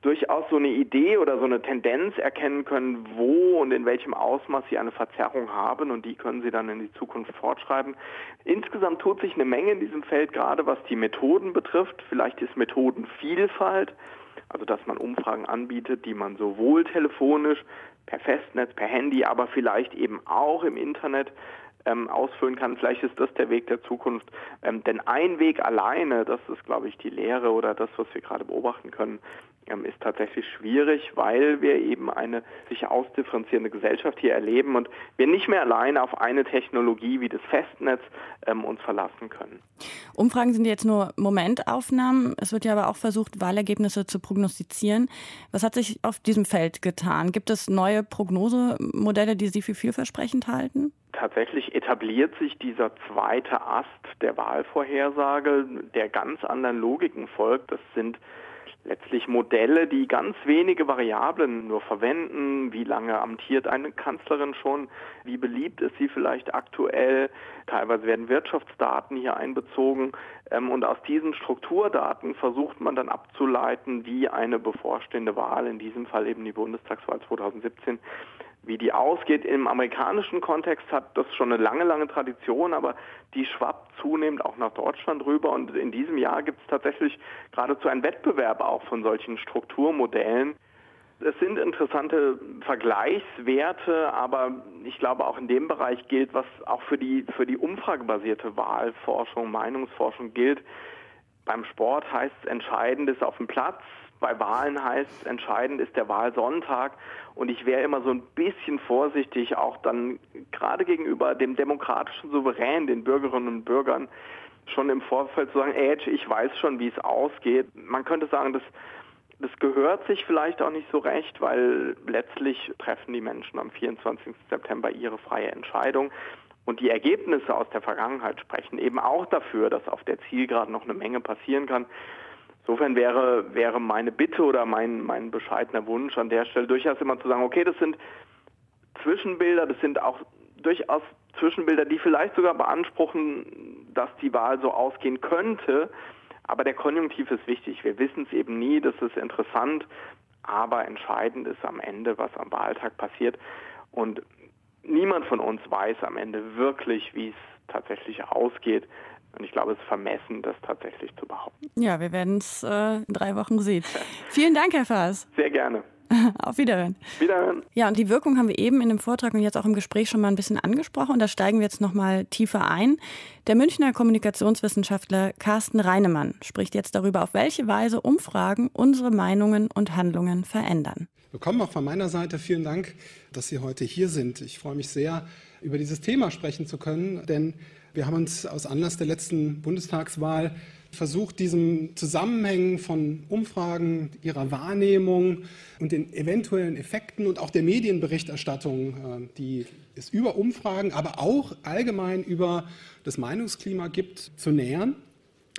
[SPEAKER 9] durchaus so eine Idee oder so eine Tendenz erkennen können, wo und in welchem Ausmaß sie eine Verzerrung haben und die können sie dann in die Zukunft fortschreiben. Insgesamt tut sich eine Menge in diesem Feld, gerade was die Methoden betrifft. Vielleicht ist Methodenvielfalt, also dass man Umfragen anbietet, die man sowohl telefonisch, per Festnetz, per Handy, aber vielleicht eben auch im Internet ähm, ausfüllen kann. Vielleicht ist das der Weg der Zukunft. Ähm, denn ein Weg alleine, das ist, glaube ich, die Lehre oder das, was wir gerade beobachten können, ähm, ist tatsächlich schwierig, weil wir eben eine sich ausdifferenzierende Gesellschaft hier erleben und wir nicht mehr alleine auf eine Technologie wie das Festnetz ähm, uns verlassen können.
[SPEAKER 2] Umfragen sind jetzt nur Momentaufnahmen. Es wird ja aber auch versucht, Wahlergebnisse zu prognostizieren. Was hat sich auf diesem Feld getan? Gibt es neue Prognosemodelle, die Sie für vielversprechend halten?
[SPEAKER 9] Tatsächlich etabliert sich dieser zweite Ast der Wahlvorhersage, der ganz anderen Logiken folgt. Das sind letztlich Modelle, die ganz wenige Variablen nur verwenden. Wie lange amtiert eine Kanzlerin schon? Wie beliebt ist sie vielleicht aktuell? Teilweise werden Wirtschaftsdaten hier einbezogen. Ähm, und aus diesen Strukturdaten versucht man dann abzuleiten, wie eine bevorstehende Wahl, in diesem Fall eben die Bundestagswahl 2017, wie die ausgeht im amerikanischen Kontext hat das schon eine lange, lange Tradition, aber die schwappt zunehmend auch nach Deutschland rüber und in diesem Jahr gibt es tatsächlich geradezu einen Wettbewerb auch von solchen Strukturmodellen. Es sind interessante Vergleichswerte, aber ich glaube auch in dem Bereich gilt, was auch für die, für die umfragebasierte Wahlforschung, Meinungsforschung gilt. Beim Sport heißt es, entscheidend ist auf dem Platz, bei Wahlen heißt es, entscheidend ist der Wahlsonntag. Und ich wäre immer so ein bisschen vorsichtig, auch dann gerade gegenüber dem demokratischen Souverän, den Bürgerinnen und Bürgern, schon im Vorfeld zu sagen, ey, ich weiß schon, wie es ausgeht. Man könnte sagen, das, das gehört sich vielleicht auch nicht so recht, weil letztlich treffen die Menschen am 24. September ihre freie Entscheidung. Und die Ergebnisse aus der Vergangenheit sprechen eben auch dafür, dass auf der Zielgerade noch eine Menge passieren kann. Insofern wäre, wäre meine Bitte oder mein, mein bescheidener Wunsch an der Stelle durchaus immer zu sagen, okay, das sind Zwischenbilder, das sind auch durchaus Zwischenbilder, die vielleicht sogar beanspruchen, dass die Wahl so ausgehen könnte. Aber der Konjunktiv ist wichtig. Wir wissen es eben nie, das ist interessant, aber entscheidend ist am Ende, was am Wahltag passiert. Und niemand von uns weiß am Ende wirklich, wie es tatsächlich ausgeht. Und ich glaube, es ist vermessen, das tatsächlich zu behaupten.
[SPEAKER 2] Ja, wir werden es äh, in drei Wochen sehen. Vielen Dank, Herr Faas.
[SPEAKER 9] Sehr gerne.
[SPEAKER 2] Auf Wiederhören.
[SPEAKER 9] Wiederhören.
[SPEAKER 2] Ja, und die Wirkung haben wir eben in dem Vortrag und jetzt auch im Gespräch schon mal ein bisschen angesprochen. Und da steigen wir jetzt noch mal tiefer ein. Der Münchner Kommunikationswissenschaftler Carsten Reinemann spricht jetzt darüber, auf welche Weise Umfragen unsere Meinungen und Handlungen verändern.
[SPEAKER 4] Willkommen auch von meiner Seite. Vielen Dank, dass Sie heute hier sind. Ich freue mich sehr, über dieses Thema sprechen zu können, denn wir haben uns aus Anlass der letzten Bundestagswahl versucht, diesen Zusammenhängen von Umfragen, ihrer Wahrnehmung und den eventuellen Effekten und auch der Medienberichterstattung, äh, die es über Umfragen, aber auch allgemein über das Meinungsklima gibt, zu nähern.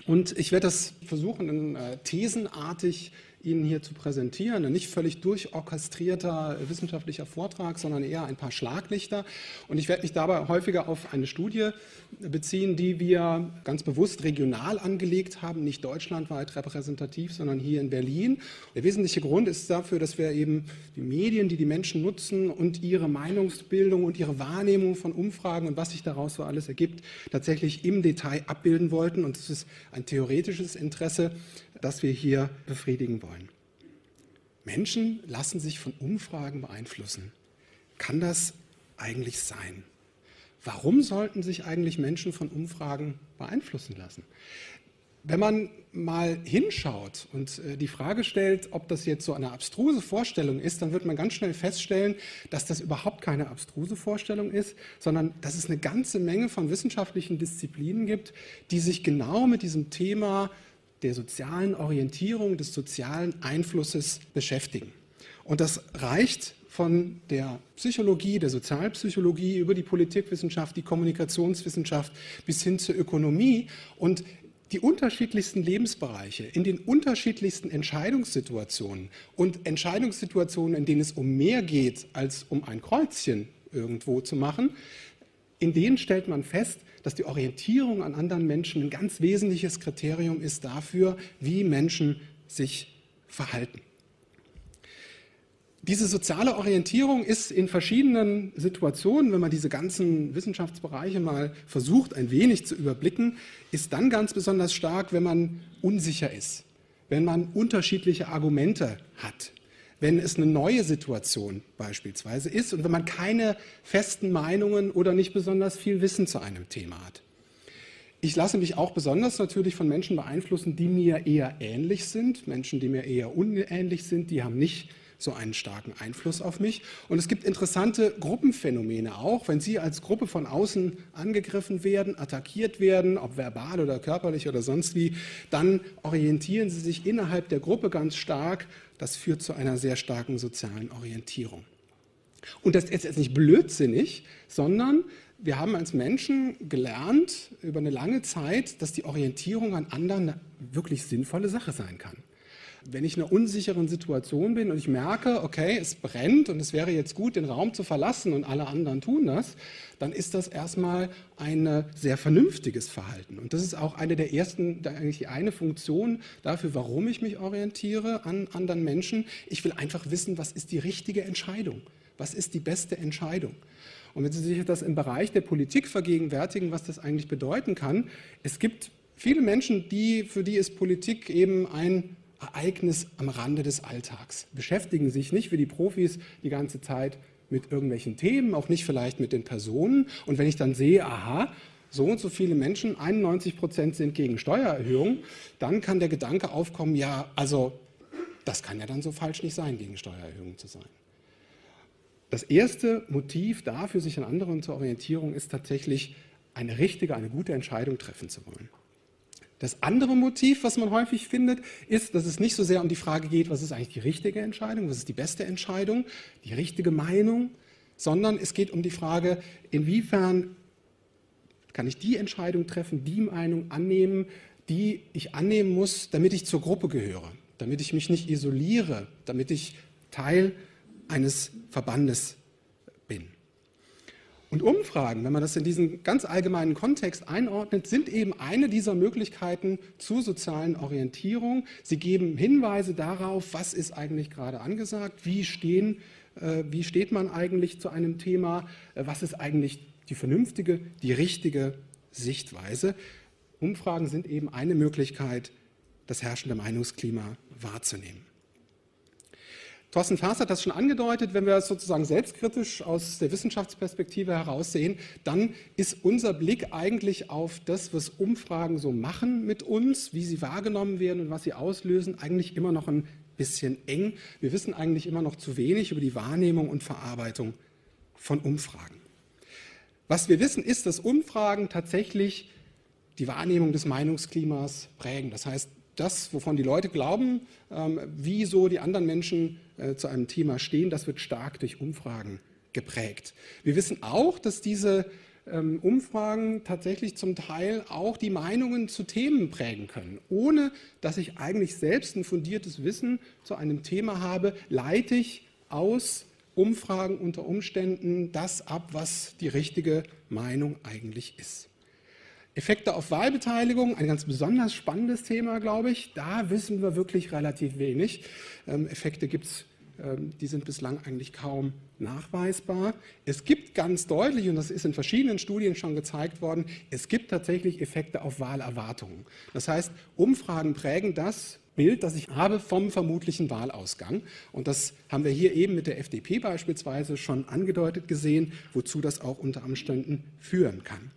[SPEAKER 4] Und ich werde das versuchen, äh, thesenartig Ihnen hier zu präsentieren. Ein nicht völlig durchorchestrierter wissenschaftlicher Vortrag, sondern eher ein paar Schlaglichter. Und ich werde mich dabei häufiger auf eine Studie beziehen, die wir ganz bewusst regional angelegt haben, nicht deutschlandweit repräsentativ, sondern hier in Berlin. Der wesentliche Grund ist dafür, dass wir eben die Medien, die die Menschen nutzen und ihre Meinungsbildung und ihre Wahrnehmung von Umfragen und was sich daraus so alles ergibt, tatsächlich im Detail abbilden wollten. Und es ist ein theoretisches Interesse, das wir hier befriedigen wollen. Menschen lassen sich von Umfragen beeinflussen. Kann das eigentlich sein? Warum sollten sich eigentlich Menschen von Umfragen beeinflussen lassen? Wenn man mal hinschaut und äh, die Frage stellt, ob das jetzt so eine abstruse Vorstellung ist, dann wird man ganz schnell feststellen, dass das überhaupt keine abstruse Vorstellung ist, sondern dass es eine ganze Menge von wissenschaftlichen Disziplinen gibt, die sich genau mit diesem Thema der sozialen Orientierung, des sozialen Einflusses beschäftigen. Und das reicht von der Psychologie, der Sozialpsychologie über die Politikwissenschaft, die Kommunikationswissenschaft bis hin zur Ökonomie. Und die unterschiedlichsten Lebensbereiche, in den unterschiedlichsten Entscheidungssituationen und Entscheidungssituationen, in denen es um mehr geht, als um ein Kreuzchen irgendwo zu machen, in denen stellt man fest, dass die Orientierung an anderen Menschen ein ganz wesentliches Kriterium ist dafür, wie Menschen sich verhalten. Diese soziale Orientierung ist in verschiedenen Situationen, wenn man diese ganzen Wissenschaftsbereiche mal versucht, ein wenig zu überblicken, ist dann ganz besonders stark, wenn man unsicher ist, wenn man unterschiedliche Argumente hat, wenn es eine neue Situation beispielsweise ist und wenn man keine festen Meinungen oder nicht besonders viel Wissen zu einem Thema hat. Ich lasse mich auch besonders natürlich von Menschen beeinflussen, die mir eher ähnlich sind, Menschen, die mir eher unähnlich sind, die haben nicht so einen starken Einfluss auf mich. Und es gibt interessante Gruppenphänomene auch. Wenn Sie als Gruppe von außen angegriffen werden, attackiert werden, ob verbal oder körperlich oder sonst wie, dann orientieren Sie sich innerhalb der Gruppe ganz stark. Das führt zu einer sehr starken sozialen Orientierung. Und das ist jetzt nicht blödsinnig, sondern wir haben als Menschen gelernt über eine lange Zeit, dass die Orientierung an anderen eine wirklich sinnvolle Sache sein kann wenn ich in einer unsicheren Situation bin und ich merke, okay, es brennt und es wäre jetzt gut, den Raum zu verlassen und alle anderen tun das, dann ist das erstmal ein sehr vernünftiges Verhalten. Und das ist auch eine der ersten, eigentlich die eine Funktion dafür, warum ich mich orientiere an anderen Menschen. Ich will einfach wissen, was ist die richtige Entscheidung? Was ist die beste Entscheidung? Und wenn Sie sich das im Bereich der Politik vergegenwärtigen, was das eigentlich bedeuten kann, es gibt viele Menschen, die, für die ist Politik eben ein Ereignis am Rande des Alltags. Beschäftigen sich nicht wie die Profis die ganze Zeit mit irgendwelchen Themen, auch nicht vielleicht mit den Personen. Und wenn ich dann sehe, aha, so und so viele Menschen, 91 Prozent sind gegen Steuererhöhung, dann kann der Gedanke aufkommen, ja, also das kann ja dann so falsch nicht sein, gegen Steuererhöhungen zu sein. Das erste Motiv dafür, sich an anderen zur Orientierung, ist tatsächlich eine richtige, eine gute Entscheidung treffen zu wollen. Das andere Motiv, was man häufig findet, ist, dass es nicht so sehr um die Frage geht, was ist eigentlich die richtige Entscheidung, was ist die beste Entscheidung, die richtige Meinung, sondern es geht um die Frage, inwiefern kann ich die Entscheidung treffen, die Meinung annehmen, die ich annehmen muss, damit ich zur Gruppe gehöre, damit ich mich nicht isoliere, damit ich Teil eines Verbandes und Umfragen, wenn man das in diesen ganz allgemeinen Kontext einordnet, sind eben eine dieser Möglichkeiten zur sozialen Orientierung. Sie geben Hinweise darauf, was ist eigentlich gerade angesagt, wie, stehen, äh, wie steht man eigentlich zu einem Thema, äh, was ist eigentlich die vernünftige, die richtige Sichtweise. Umfragen sind eben eine Möglichkeit, das herrschende Meinungsklima wahrzunehmen. Thorsten Faas hat das schon angedeutet, wenn wir es sozusagen selbstkritisch aus der Wissenschaftsperspektive heraus sehen, dann ist unser Blick eigentlich auf das, was Umfragen so machen mit uns, wie sie wahrgenommen werden und was sie auslösen, eigentlich immer noch ein bisschen eng. Wir wissen eigentlich immer noch zu wenig über die Wahrnehmung und Verarbeitung von Umfragen. Was wir wissen, ist, dass Umfragen tatsächlich die Wahrnehmung des Meinungsklimas prägen. Das heißt, das, wovon die Leute glauben, ähm, wie so die anderen Menschen äh, zu einem Thema stehen, das wird stark durch Umfragen geprägt. Wir wissen auch, dass diese ähm, Umfragen tatsächlich zum Teil auch die Meinungen zu Themen prägen können. Ohne dass ich eigentlich selbst ein fundiertes Wissen zu einem Thema habe, leite ich aus Umfragen unter Umständen das ab, was die richtige Meinung eigentlich ist. Effekte auf Wahlbeteiligung, ein ganz besonders spannendes Thema, glaube ich. Da wissen wir wirklich relativ wenig. Ähm, Effekte gibt es, die sind bislang eigentlich kaum nachweisbar. Es gibt ganz deutlich, und das ist in verschiedenen Studien schon gezeigt worden, es gibt tatsächlich Effekte auf Wahlerwartungen. Das heißt, Umfragen prägen das Bild, das ich habe vom vermutlichen Wahlausgang. Und das haben wir hier eben mit der FDP beispielsweise schon angedeutet gesehen, wozu das auch unter Umständen führen kann.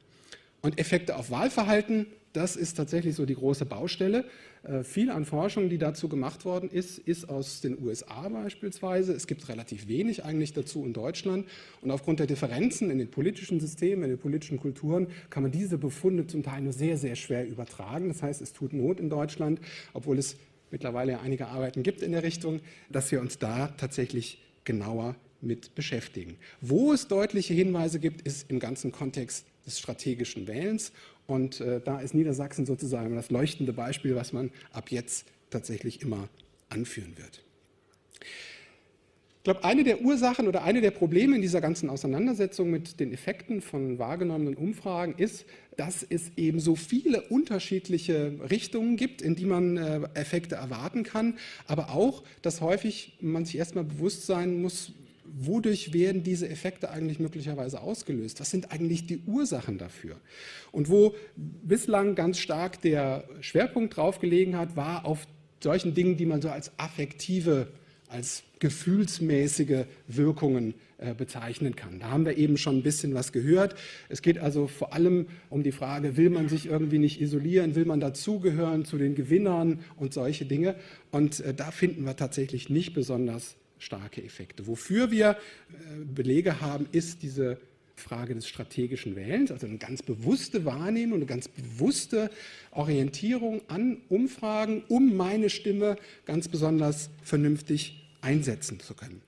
[SPEAKER 4] Und Effekte auf Wahlverhalten, das ist tatsächlich so die große Baustelle. Äh, viel an Forschung, die dazu gemacht worden ist, ist aus den USA beispielsweise. Es gibt relativ wenig eigentlich dazu in Deutschland. Und aufgrund der Differenzen in den politischen Systemen, in den politischen Kulturen, kann man diese Befunde zum Teil nur sehr, sehr schwer übertragen. Das heißt, es tut Not in Deutschland, obwohl es mittlerweile ja einige Arbeiten gibt in der Richtung, dass wir uns da tatsächlich genauer mit beschäftigen. Wo es deutliche Hinweise gibt, ist im ganzen Kontext des strategischen Wählens. Und äh, da ist Niedersachsen sozusagen das leuchtende Beispiel, was man ab jetzt tatsächlich immer anführen wird. Ich glaube, eine der Ursachen oder eine der Probleme in dieser ganzen Auseinandersetzung mit den Effekten von wahrgenommenen Umfragen ist, dass es eben so viele unterschiedliche Richtungen gibt, in die man äh, Effekte erwarten kann, aber auch, dass häufig man sich erstmal bewusst sein muss, wodurch werden diese Effekte eigentlich möglicherweise ausgelöst? Was sind eigentlich die Ursachen dafür? Und wo bislang ganz stark der Schwerpunkt drauf gelegen hat, war auf solchen Dingen, die man so als affektive als gefühlsmäßige Wirkungen äh, bezeichnen kann. Da haben wir eben schon ein bisschen was gehört. Es geht also vor allem um die Frage, will man sich irgendwie nicht isolieren, will man dazugehören zu den Gewinnern und solche Dinge. Und äh, da finden wir tatsächlich nicht besonders starke Effekte. Wofür wir äh, Belege haben, ist diese Frage des strategischen Wählens, also eine ganz bewusste Wahrnehmung, eine ganz bewusste Orientierung an Umfragen, um meine Stimme ganz besonders vernünftig einsetzen zu können.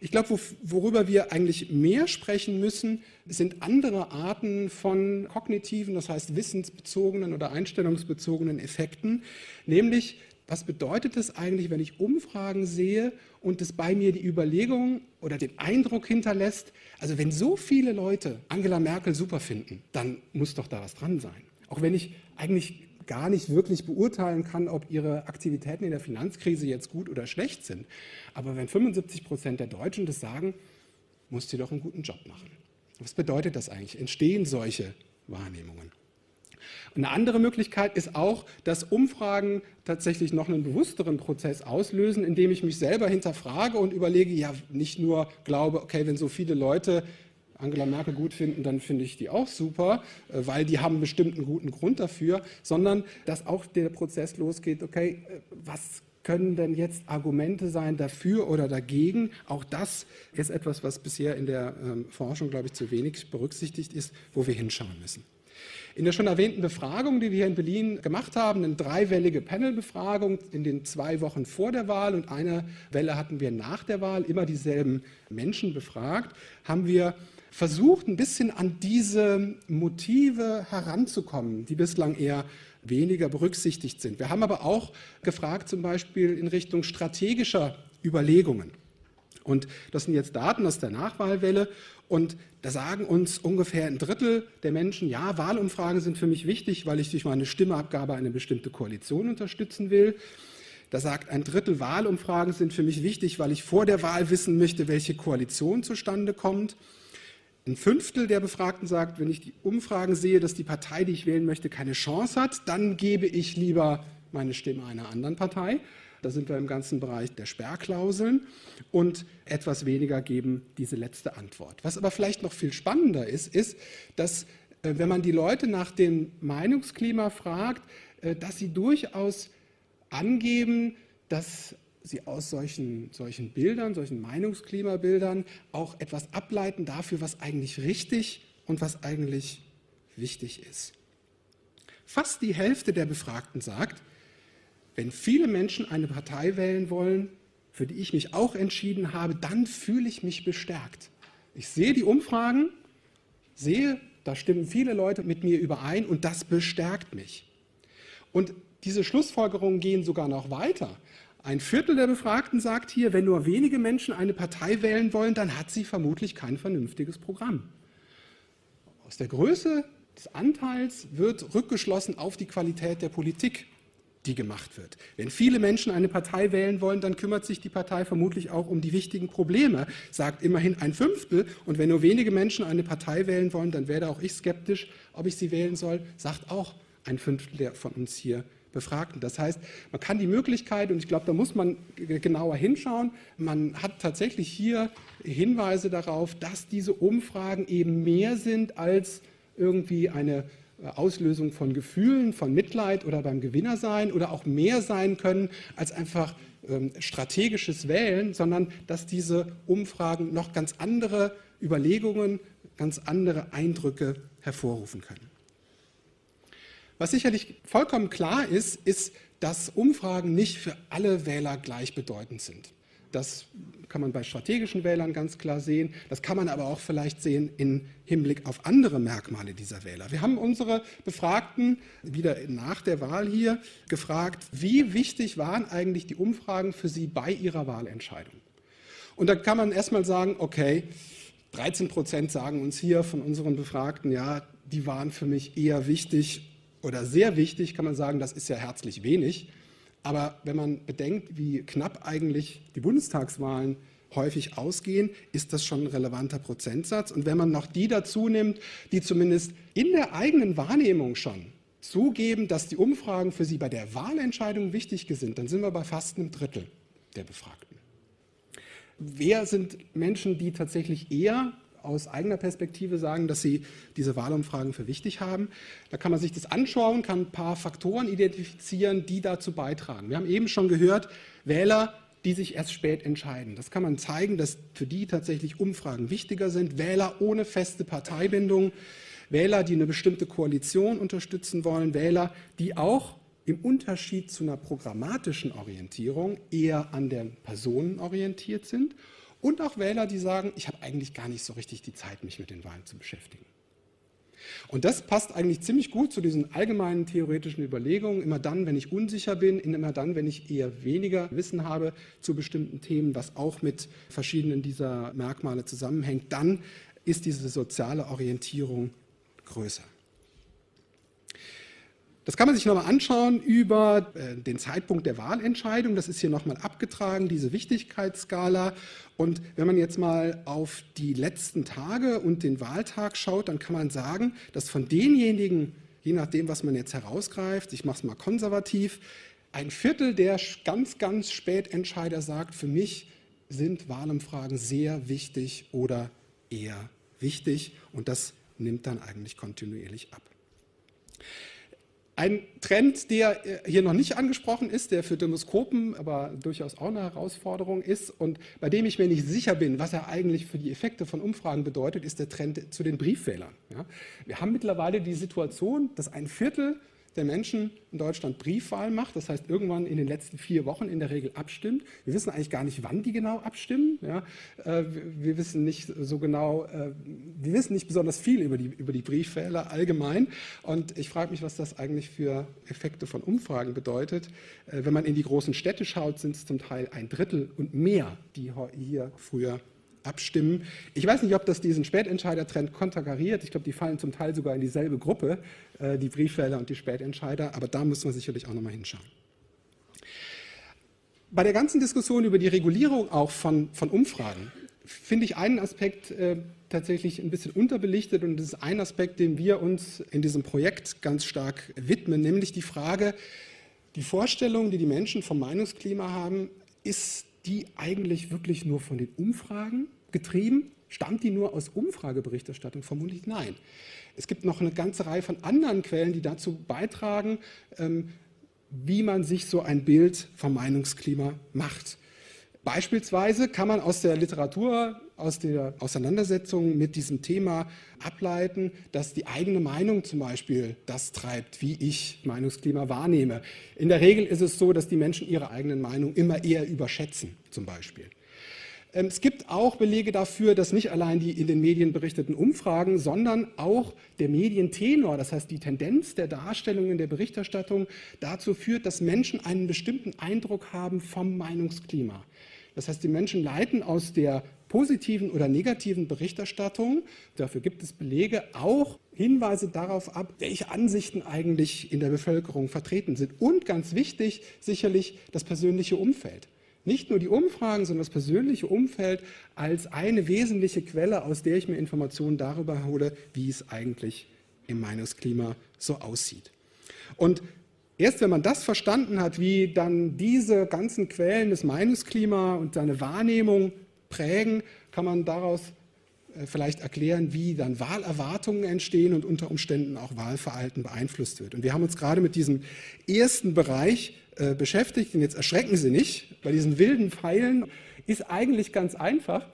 [SPEAKER 4] Ich glaube, worüber wir eigentlich mehr sprechen müssen, sind andere Arten von kognitiven, das heißt wissensbezogenen oder einstellungsbezogenen Effekten, nämlich was bedeutet es eigentlich, wenn ich Umfragen sehe und es bei mir die Überlegung oder den Eindruck hinterlässt, also wenn so viele Leute Angela Merkel super finden, dann muss doch da was dran sein. Auch wenn ich eigentlich gar nicht wirklich beurteilen kann, ob ihre Aktivitäten in der Finanzkrise jetzt gut oder schlecht sind. Aber wenn 75 Prozent der Deutschen das sagen, muss sie doch einen guten Job machen. Was bedeutet das eigentlich? Entstehen solche Wahrnehmungen? Eine andere Möglichkeit ist auch, dass Umfragen tatsächlich noch einen bewussteren Prozess auslösen, indem ich mich selber hinterfrage und überlege, ja, nicht nur glaube, okay, wenn so viele Leute Angela Merkel gut finden, dann finde ich die auch super, äh, weil die haben bestimmt einen guten Grund dafür, sondern dass auch der Prozess losgeht, okay, äh, was können denn jetzt Argumente sein dafür oder dagegen? Auch das ist etwas, was bisher in der ähm, Forschung, glaube ich, zu wenig berücksichtigt ist, wo wir hinschauen müssen. In der schon erwähnten Befragung, die wir hier in Berlin gemacht haben, eine dreiwellige Panelbefragung in den zwei Wochen vor der Wahl und eine Welle hatten wir nach der Wahl, immer dieselben Menschen befragt, haben wir versucht, ein bisschen an diese Motive heranzukommen, die bislang eher weniger berücksichtigt sind. Wir haben aber auch gefragt, zum Beispiel in Richtung strategischer Überlegungen. Und das sind jetzt Daten aus der Nachwahlwelle. Und da sagen uns ungefähr ein Drittel der Menschen, ja, Wahlumfragen sind für mich wichtig, weil ich durch meine Stimmeabgabe eine bestimmte Koalition unterstützen will. Da sagt ein Drittel, Wahlumfragen sind für mich wichtig, weil ich vor der Wahl wissen möchte, welche Koalition zustande kommt. Ein Fünftel der Befragten sagt, wenn ich die Umfragen sehe, dass die Partei, die ich wählen möchte, keine Chance hat, dann gebe ich lieber meine Stimme einer anderen Partei. Da sind wir im ganzen Bereich der Sperrklauseln und etwas weniger geben diese letzte Antwort. Was aber vielleicht noch viel spannender ist, ist, dass äh, wenn man die Leute nach dem Meinungsklima fragt, äh, dass sie durchaus angeben, dass Sie aus solchen, solchen Bildern, solchen Meinungsklimabildern auch etwas ableiten dafür, was eigentlich richtig und was eigentlich wichtig ist. Fast die Hälfte der Befragten sagt, wenn viele Menschen eine Partei wählen wollen, für die ich mich auch entschieden habe, dann fühle ich mich bestärkt. Ich sehe die Umfragen, sehe, da stimmen viele Leute mit mir überein und das bestärkt mich. Und diese Schlussfolgerungen gehen sogar noch weiter. Ein Viertel der Befragten sagt hier, wenn nur wenige Menschen eine Partei wählen wollen, dann hat sie vermutlich kein vernünftiges Programm. Aus der Größe des Anteils wird rückgeschlossen auf die Qualität der Politik, die gemacht wird. Wenn viele Menschen eine Partei wählen wollen, dann kümmert sich die Partei vermutlich auch um die wichtigen Probleme, sagt immerhin ein Fünftel. Und wenn nur wenige Menschen eine Partei wählen wollen, dann werde auch ich skeptisch, ob ich sie wählen soll, sagt auch ein Fünftel von uns hier Befragten. Das heißt, man kann die Möglichkeit, und ich glaube, da muss man genauer hinschauen, man hat tatsächlich hier Hinweise darauf, dass diese Umfragen eben mehr sind als irgendwie eine Auslösung von Gefühlen, von Mitleid oder beim Gewinner sein oder auch mehr sein können als einfach ähm, strategisches Wählen, sondern dass diese Umfragen noch ganz andere Überlegungen, ganz andere Eindrücke hervorrufen können. Was sicherlich vollkommen klar ist, ist, dass Umfragen nicht für alle Wähler gleichbedeutend sind. Das kann man bei strategischen Wählern ganz klar sehen. Das kann man aber auch vielleicht sehen im Hinblick auf andere Merkmale dieser Wähler. Wir haben unsere Befragten wieder nach der Wahl hier gefragt, wie wichtig waren eigentlich die Umfragen für sie bei ihrer Wahlentscheidung. Und da kann man erstmal sagen, okay, 13 Prozent sagen uns hier von unseren Befragten, ja, die waren für mich eher wichtig oder sehr wichtig, kann man sagen, das ist ja herzlich wenig. Aber wenn man bedenkt, wie knapp eigentlich die Bundestagswahlen häufig ausgehen, ist das schon ein relevanter Prozentsatz. Und wenn man noch die dazu nimmt, die zumindest in der eigenen Wahrnehmung schon zugeben, dass die Umfragen für sie bei der Wahlentscheidung wichtig sind, dann sind wir bei fast einem Drittel der Befragten. Wer sind Menschen, die tatsächlich eher aus eigener Perspektive sagen, dass sie diese Wahlumfragen für wichtig haben. Da kann man sich das anschauen, kann ein paar Faktoren identifizieren, die dazu beitragen. Wir haben eben schon gehört, Wähler, die sich erst spät entscheiden. Das kann man zeigen, dass für die tatsächlich Umfragen wichtiger sind. Wähler ohne feste Parteibindung, Wähler, die eine bestimmte Koalition unterstützen wollen, Wähler, die auch im Unterschied zu einer programmatischen Orientierung eher an den Personen orientiert sind und auch Wähler, die sagen, ich habe eigentlich gar nicht so richtig die Zeit, mich mit den Wahlen zu beschäftigen. Und das passt eigentlich ziemlich gut zu diesen allgemeinen theoretischen Überlegungen. Immer dann, wenn ich unsicher bin, immer dann, wenn ich eher weniger Wissen habe zu bestimmten Themen, was auch mit verschiedenen dieser Merkmale zusammenhängt, dann ist diese soziale Orientierung größer. Das kann man sich nochmal anschauen über äh, den Zeitpunkt der Wahlentscheidung. Das ist hier nochmal abgetragen, diese Wichtigkeitsskala. Und wenn man jetzt mal auf die letzten Tage und den Wahltag schaut, dann kann man sagen, dass von denjenigen, je nachdem, was man jetzt herausgreift, ich mache es mal konservativ, ein Viertel der ganz, ganz Spätentscheider sagt, für mich sind Wahlumfragen sehr wichtig oder eher wichtig. Und das nimmt dann eigentlich kontinuierlich ab. Ein Trend, der äh, hier noch nicht angesprochen ist, der für Demoskopen aber durchaus auch eine Herausforderung ist und bei dem ich mir nicht sicher bin, was er eigentlich für die Effekte von Umfragen bedeutet, ist der Trend zu den Briefwählern. Ja? Wir haben mittlerweile die Situation, dass ein Viertel der Menschen in Deutschland Briefwahl macht, das heißt irgendwann in den letzten vier Wochen in der Regel abstimmt. Wir wissen eigentlich gar nicht, wann die genau abstimmen. Ja, äh, wir wissen nicht so genau, äh, wir wissen nicht besonders viel über die, über die Briefwähler allgemein. Und ich frage mich, was das eigentlich für Effekte von Umfragen bedeutet. Äh, wenn man in die großen Städte schaut, sind es zum Teil ein Drittel und mehr, die hier früher abstimmen. Ich weiß nicht, ob das diesen Spätentscheider-Trend konterkariert. Ich glaube, die fallen zum Teil sogar in dieselbe Gruppe, äh, die Briefwähler und die Spätentscheider. Aber da muss man sicherlich auch nochmal hinschauen. Bei der ganzen Diskussion über die Regulierung auch von, von Umfragen finde ich einen Aspekt äh, tatsächlich ein bisschen unterbelichtet und das ist ein Aspekt, dem wir uns in diesem Projekt ganz stark widmen, nämlich die Frage, die Vorstellung, die die Menschen vom Meinungsklima haben, ist die eigentlich wirklich nur von den Umfragen getrieben? Stammt die nur aus Umfrageberichterstattung? Vermutlich nein. Es gibt noch eine ganze Reihe von anderen Quellen, die dazu beitragen, ähm, wie man sich so ein Bild vom Meinungsklima macht. Beispielsweise kann man aus der Literatur, aus der Auseinandersetzung mit diesem Thema ableiten, dass die eigene Meinung zum Beispiel das treibt, wie ich Meinungsklima wahrnehme. In der Regel ist es so, dass die Menschen ihre eigenen Meinungen immer eher überschätzen, zum Beispiel. Ähm, es gibt auch Belege dafür, dass nicht allein die in den Medien berichteten Umfragen, sondern auch der Medientenor, das heißt die Tendenz der Darstellung in der Berichterstattung, dazu führt, dass Menschen einen bestimmten Eindruck haben vom Meinungsklima. Das heißt, die Menschen leiten aus der positiven oder negativen Berichterstattung, dafür gibt es Belege, auch Hinweise darauf ab, welche Ansichten eigentlich in der Bevölkerung vertreten sind. Und ganz wichtig, sicherlich das persönliche Umfeld. Nicht nur die Umfragen, sondern das persönliche Umfeld als eine wesentliche Quelle, aus der ich mir Informationen darüber hole, wie es eigentlich im Meinungsklima so aussieht. Und Erst wenn man das verstanden hat, wie dann diese ganzen Quellen des Meinungsklima und seine Wahrnehmung prägen, kann man daraus äh, vielleicht erklären, wie dann Wahlerwartungen entstehen und unter Umständen auch Wahlverhalten beeinflusst wird. Und wir haben uns gerade mit diesem ersten Bereich äh, beschäftigt. Und jetzt erschrecken Sie nicht, bei diesen wilden Pfeilen ist eigentlich ganz einfach.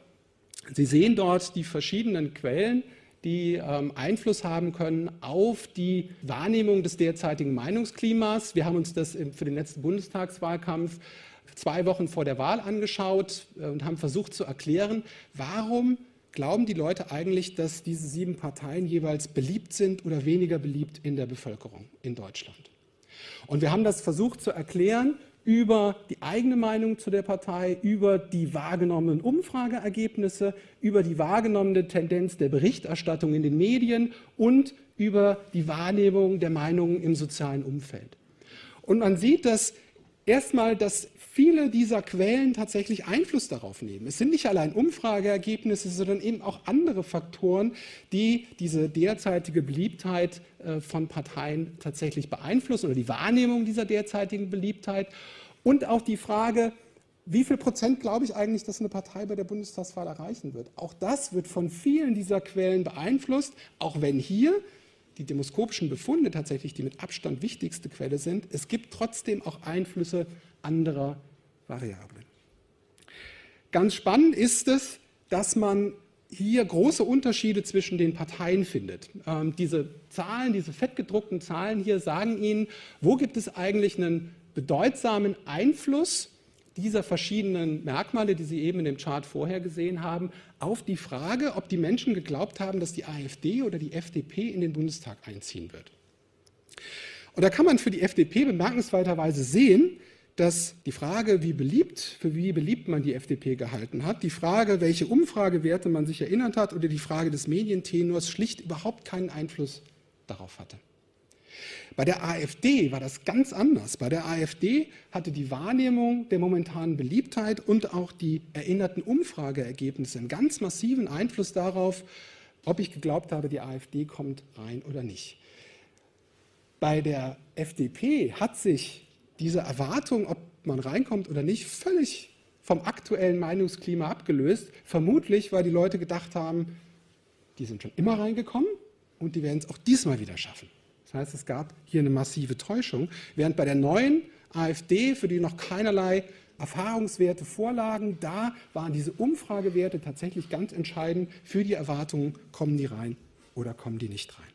[SPEAKER 4] Sie sehen dort die verschiedenen Quellen die ähm, Einfluss haben können auf die Wahrnehmung des derzeitigen Meinungsklimas. Wir haben uns das für den letzten Bundestagswahlkampf zwei Wochen vor der Wahl angeschaut äh, und haben versucht zu erklären, warum glauben die Leute eigentlich, dass diese sieben Parteien jeweils beliebt sind oder weniger beliebt in der Bevölkerung in Deutschland. Und wir haben das versucht zu erklären über die eigene Meinung zu der Partei, über die wahrgenommenen Umfrageergebnisse, über die wahrgenommene Tendenz der Berichterstattung in den Medien und über die Wahrnehmung der Meinungen im sozialen Umfeld. Und man sieht, dass erstmal, dass viele dieser Quellen tatsächlich Einfluss darauf nehmen. Es sind nicht allein Umfrageergebnisse, sondern eben auch andere Faktoren, die diese derzeitige Beliebtheit äh, von Parteien tatsächlich beeinflussen oder die Wahrnehmung dieser derzeitigen Beliebtheit. Und auch die Frage, wie viel Prozent glaube ich eigentlich, dass eine Partei bei der Bundestagswahl erreichen wird? Auch das wird von vielen dieser Quellen beeinflusst, auch wenn hier die demoskopischen Befunde tatsächlich die mit Abstand wichtigste Quelle sind. Es gibt trotzdem auch Einflüsse anderer Variablen. Ganz spannend ist es, dass man hier große Unterschiede zwischen den Parteien findet. Ähm, diese Zahlen, diese fettgedruckten Zahlen hier sagen Ihnen, wo gibt es eigentlich einen bedeutsamen Einfluss dieser verschiedenen Merkmale, die Sie eben in dem Chart vorher gesehen haben, auf die Frage, ob die Menschen geglaubt haben, dass die AfD oder die FDP in den Bundestag einziehen wird. Und da kann man für die FDP bemerkenswerterweise sehen, dass die Frage, wie beliebt, für wie beliebt man die FDP gehalten hat, die Frage, welche Umfragewerte man sich erinnert hat oder die Frage des Medientenors schlicht überhaupt keinen Einfluss darauf hatte. Bei der AfD war das ganz anders. Bei der AfD hatte die Wahrnehmung der momentanen Beliebtheit und auch die erinnerten Umfrageergebnisse einen ganz massiven Einfluss darauf, ob ich geglaubt habe, die AfD kommt rein oder nicht. Bei der FDP hat sich diese Erwartung, ob man reinkommt oder nicht, völlig vom aktuellen Meinungsklima abgelöst. Vermutlich, weil die Leute gedacht haben, die sind schon immer reingekommen und die werden es auch diesmal wieder schaffen. Das heißt, es gab hier eine massive Täuschung, während bei der neuen AfD, für die noch keinerlei Erfahrungswerte vorlagen, da waren diese Umfragewerte tatsächlich ganz entscheidend für die Erwartungen, kommen die rein oder kommen die nicht rein.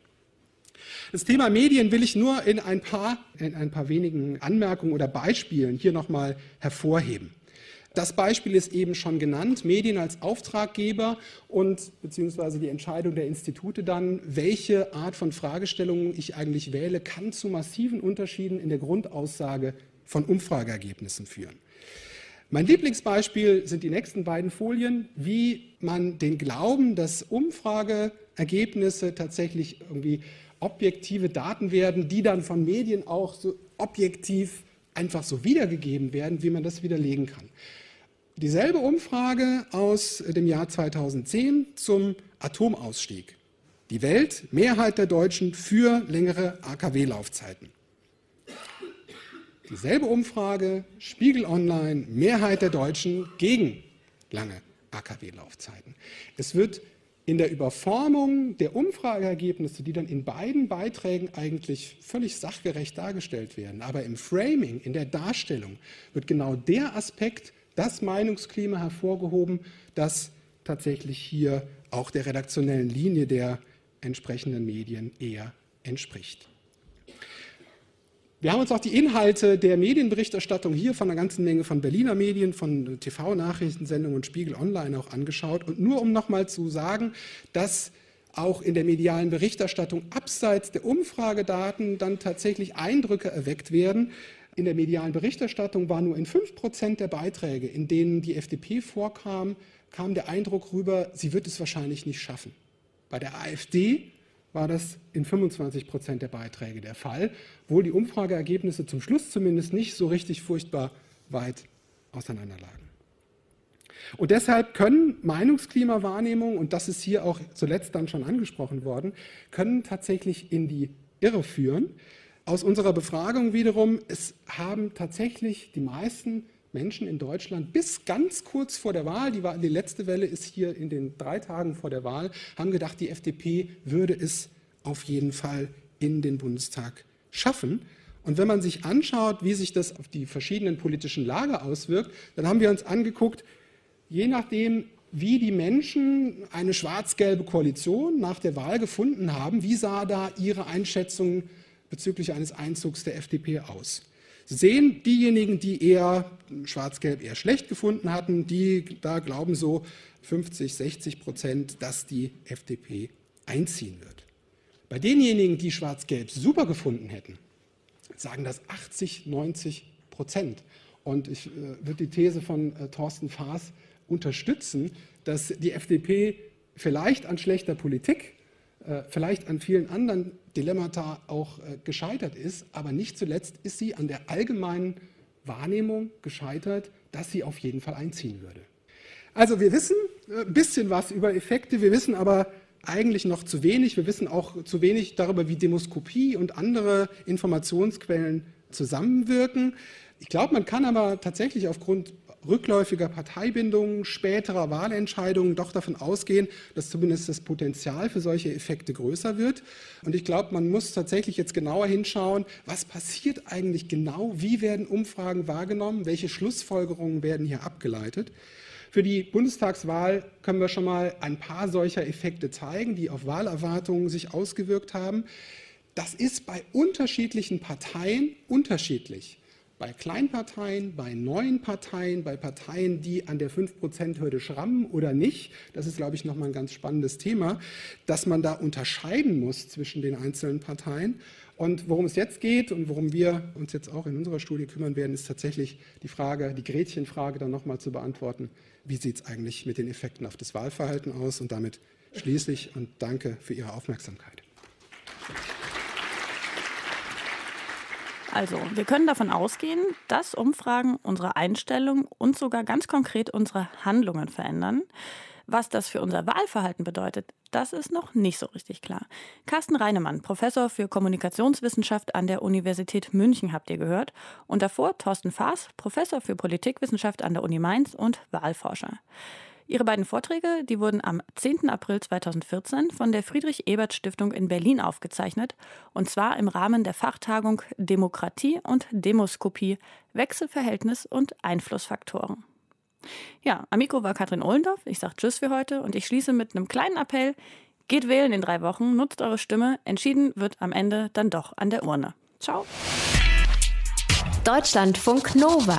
[SPEAKER 4] Das Thema Medien will ich nur in ein paar, in ein paar wenigen Anmerkungen oder Beispielen hier nochmal hervorheben. Das Beispiel ist eben schon genannt, Medien als Auftraggeber und beziehungsweise die Entscheidung der Institute dann, welche Art von Fragestellungen ich eigentlich wähle, kann zu massiven Unterschieden in der Grundaussage von Umfrageergebnissen führen. Mein Lieblingsbeispiel sind die nächsten beiden Folien, wie man den Glauben, dass Umfrageergebnisse tatsächlich irgendwie objektive Daten werden, die dann von Medien auch so objektiv einfach so wiedergegeben werden, wie man das widerlegen kann. Dieselbe Umfrage aus dem Jahr 2010 zum Atomausstieg. Die Welt, Mehrheit der Deutschen für längere AKW-Laufzeiten. Dieselbe Umfrage, Spiegel Online, Mehrheit der Deutschen gegen lange AKW-Laufzeiten. Es wird in der Überformung der Umfrageergebnisse, die dann in beiden Beiträgen eigentlich völlig sachgerecht dargestellt werden, aber im Framing, in der Darstellung, wird genau der Aspekt das Meinungsklima hervorgehoben, das tatsächlich hier auch der redaktionellen Linie der entsprechenden Medien eher entspricht. Wir haben uns auch die Inhalte der Medienberichterstattung hier von einer ganzen Menge von Berliner Medien, von TV-Nachrichtensendungen und Spiegel Online auch angeschaut. Und nur um nochmal zu sagen, dass auch in der medialen Berichterstattung abseits der Umfragedaten dann tatsächlich Eindrücke erweckt werden, in der medialen Berichterstattung war nur in 5% der Beiträge, in denen die FDP vorkam, kam der Eindruck rüber, sie wird es wahrscheinlich nicht schaffen. Bei der AfD war das in 25 Prozent der Beiträge der Fall, wohl die Umfrageergebnisse zum Schluss zumindest nicht so richtig furchtbar weit auseinanderlagen. Und deshalb können Meinungsklimawahrnehmungen, und das ist hier auch zuletzt dann schon angesprochen worden, können tatsächlich in die Irre führen. Aus unserer Befragung wiederum, es haben tatsächlich die meisten Menschen in Deutschland bis ganz kurz vor der Wahl, die, die letzte Welle ist hier in den drei Tagen vor der Wahl, haben gedacht, die FDP würde es auf jeden Fall in den Bundestag schaffen. Und wenn man sich anschaut, wie sich das auf die verschiedenen politischen Lager auswirkt, dann haben wir uns angeguckt, je nachdem, wie die Menschen eine schwarz-gelbe Koalition nach der Wahl gefunden haben, wie sah da ihre Einschätzung bezüglich eines Einzugs der FDP aus. Sehen, diejenigen, die eher Schwarz-Gelb eher schlecht gefunden hatten, die da glauben so 50, 60 Prozent, dass die FDP einziehen wird. Bei denjenigen, die Schwarz-Gelb super gefunden hätten, sagen das 80, 90 Prozent. Prozent. Und ich äh, würde die These von äh, Thorsten Faas unterstützen, dass die FDP vielleicht an schlechter Politik, äh, vielleicht an vielen anderen Dilemmata auch äh, gescheitert ist, aber nicht zuletzt ist sie an der allgemeinen Wahrnehmung gescheitert, dass sie auf jeden Fall einziehen würde. Also wir wissen äh, ein bisschen was über Effekte, wir wissen aber eigentlich noch zu wenig. Wir wissen auch zu wenig darüber, wie Demoskopie und andere Informationsquellen zusammenwirken. Ich glaube, man kann aber tatsächlich aufgrund rückläufiger Parteibindungen, späterer Wahlentscheidungen doch davon ausgehen, dass zumindest das Potenzial für solche Effekte größer wird. Und ich glaube, man muss tatsächlich jetzt genauer hinschauen, was passiert eigentlich genau, wie werden Umfragen wahrgenommen, welche Schlussfolgerungen werden hier abgeleitet. Für die Bundestagswahl können wir schon mal ein paar solcher Effekte zeigen, die auf Wahlerwartungen sich ausgewirkt haben. Das ist bei unterschiedlichen Parteien unterschiedlich. Bei Kleinparteien, bei neuen Parteien, bei Parteien, die an der 5%-Hürde schrammen oder nicht, das ist, glaube ich, nochmal ein ganz spannendes Thema, dass man da unterscheiden muss zwischen den einzelnen Parteien. Und worum es jetzt geht und worum wir uns jetzt auch in unserer Studie kümmern werden, ist tatsächlich die Frage, die Gretchenfrage dann nochmal zu beantworten wie sieht es eigentlich mit den Effekten auf das Wahlverhalten aus und damit schließlich und danke für Ihre Aufmerksamkeit.
[SPEAKER 2] Also, wir können davon ausgehen, dass Umfragen unsere Einstellung und sogar ganz konkret unsere Handlungen verändern. Was das für unser Wahlverhalten bedeutet, das ist noch nicht so richtig klar. Carsten Reinemann, Professor für Kommunikationswissenschaft an der Universität München, habt ihr gehört. Und davor Thorsten Faas, Professor für Politikwissenschaft an der Uni Mainz und Wahlforscher. Ihre beiden Vorträge, die wurden am 10. April 2014 von der Friedrich-Ebert-Stiftung in Berlin aufgezeichnet, und zwar im Rahmen der Fachtagung Demokratie und Demoskopie, Wechselverhältnis und Einflussfaktoren. Ja, am war Katrin Ohlendorf. Ich sage Tschüss für heute und ich schließe mit einem kleinen Appell. Geht wählen in drei Wochen, nutzt eure Stimme. Entschieden wird am Ende dann doch an der Urne. Ciao.
[SPEAKER 1] Deutschlandfunk Nova.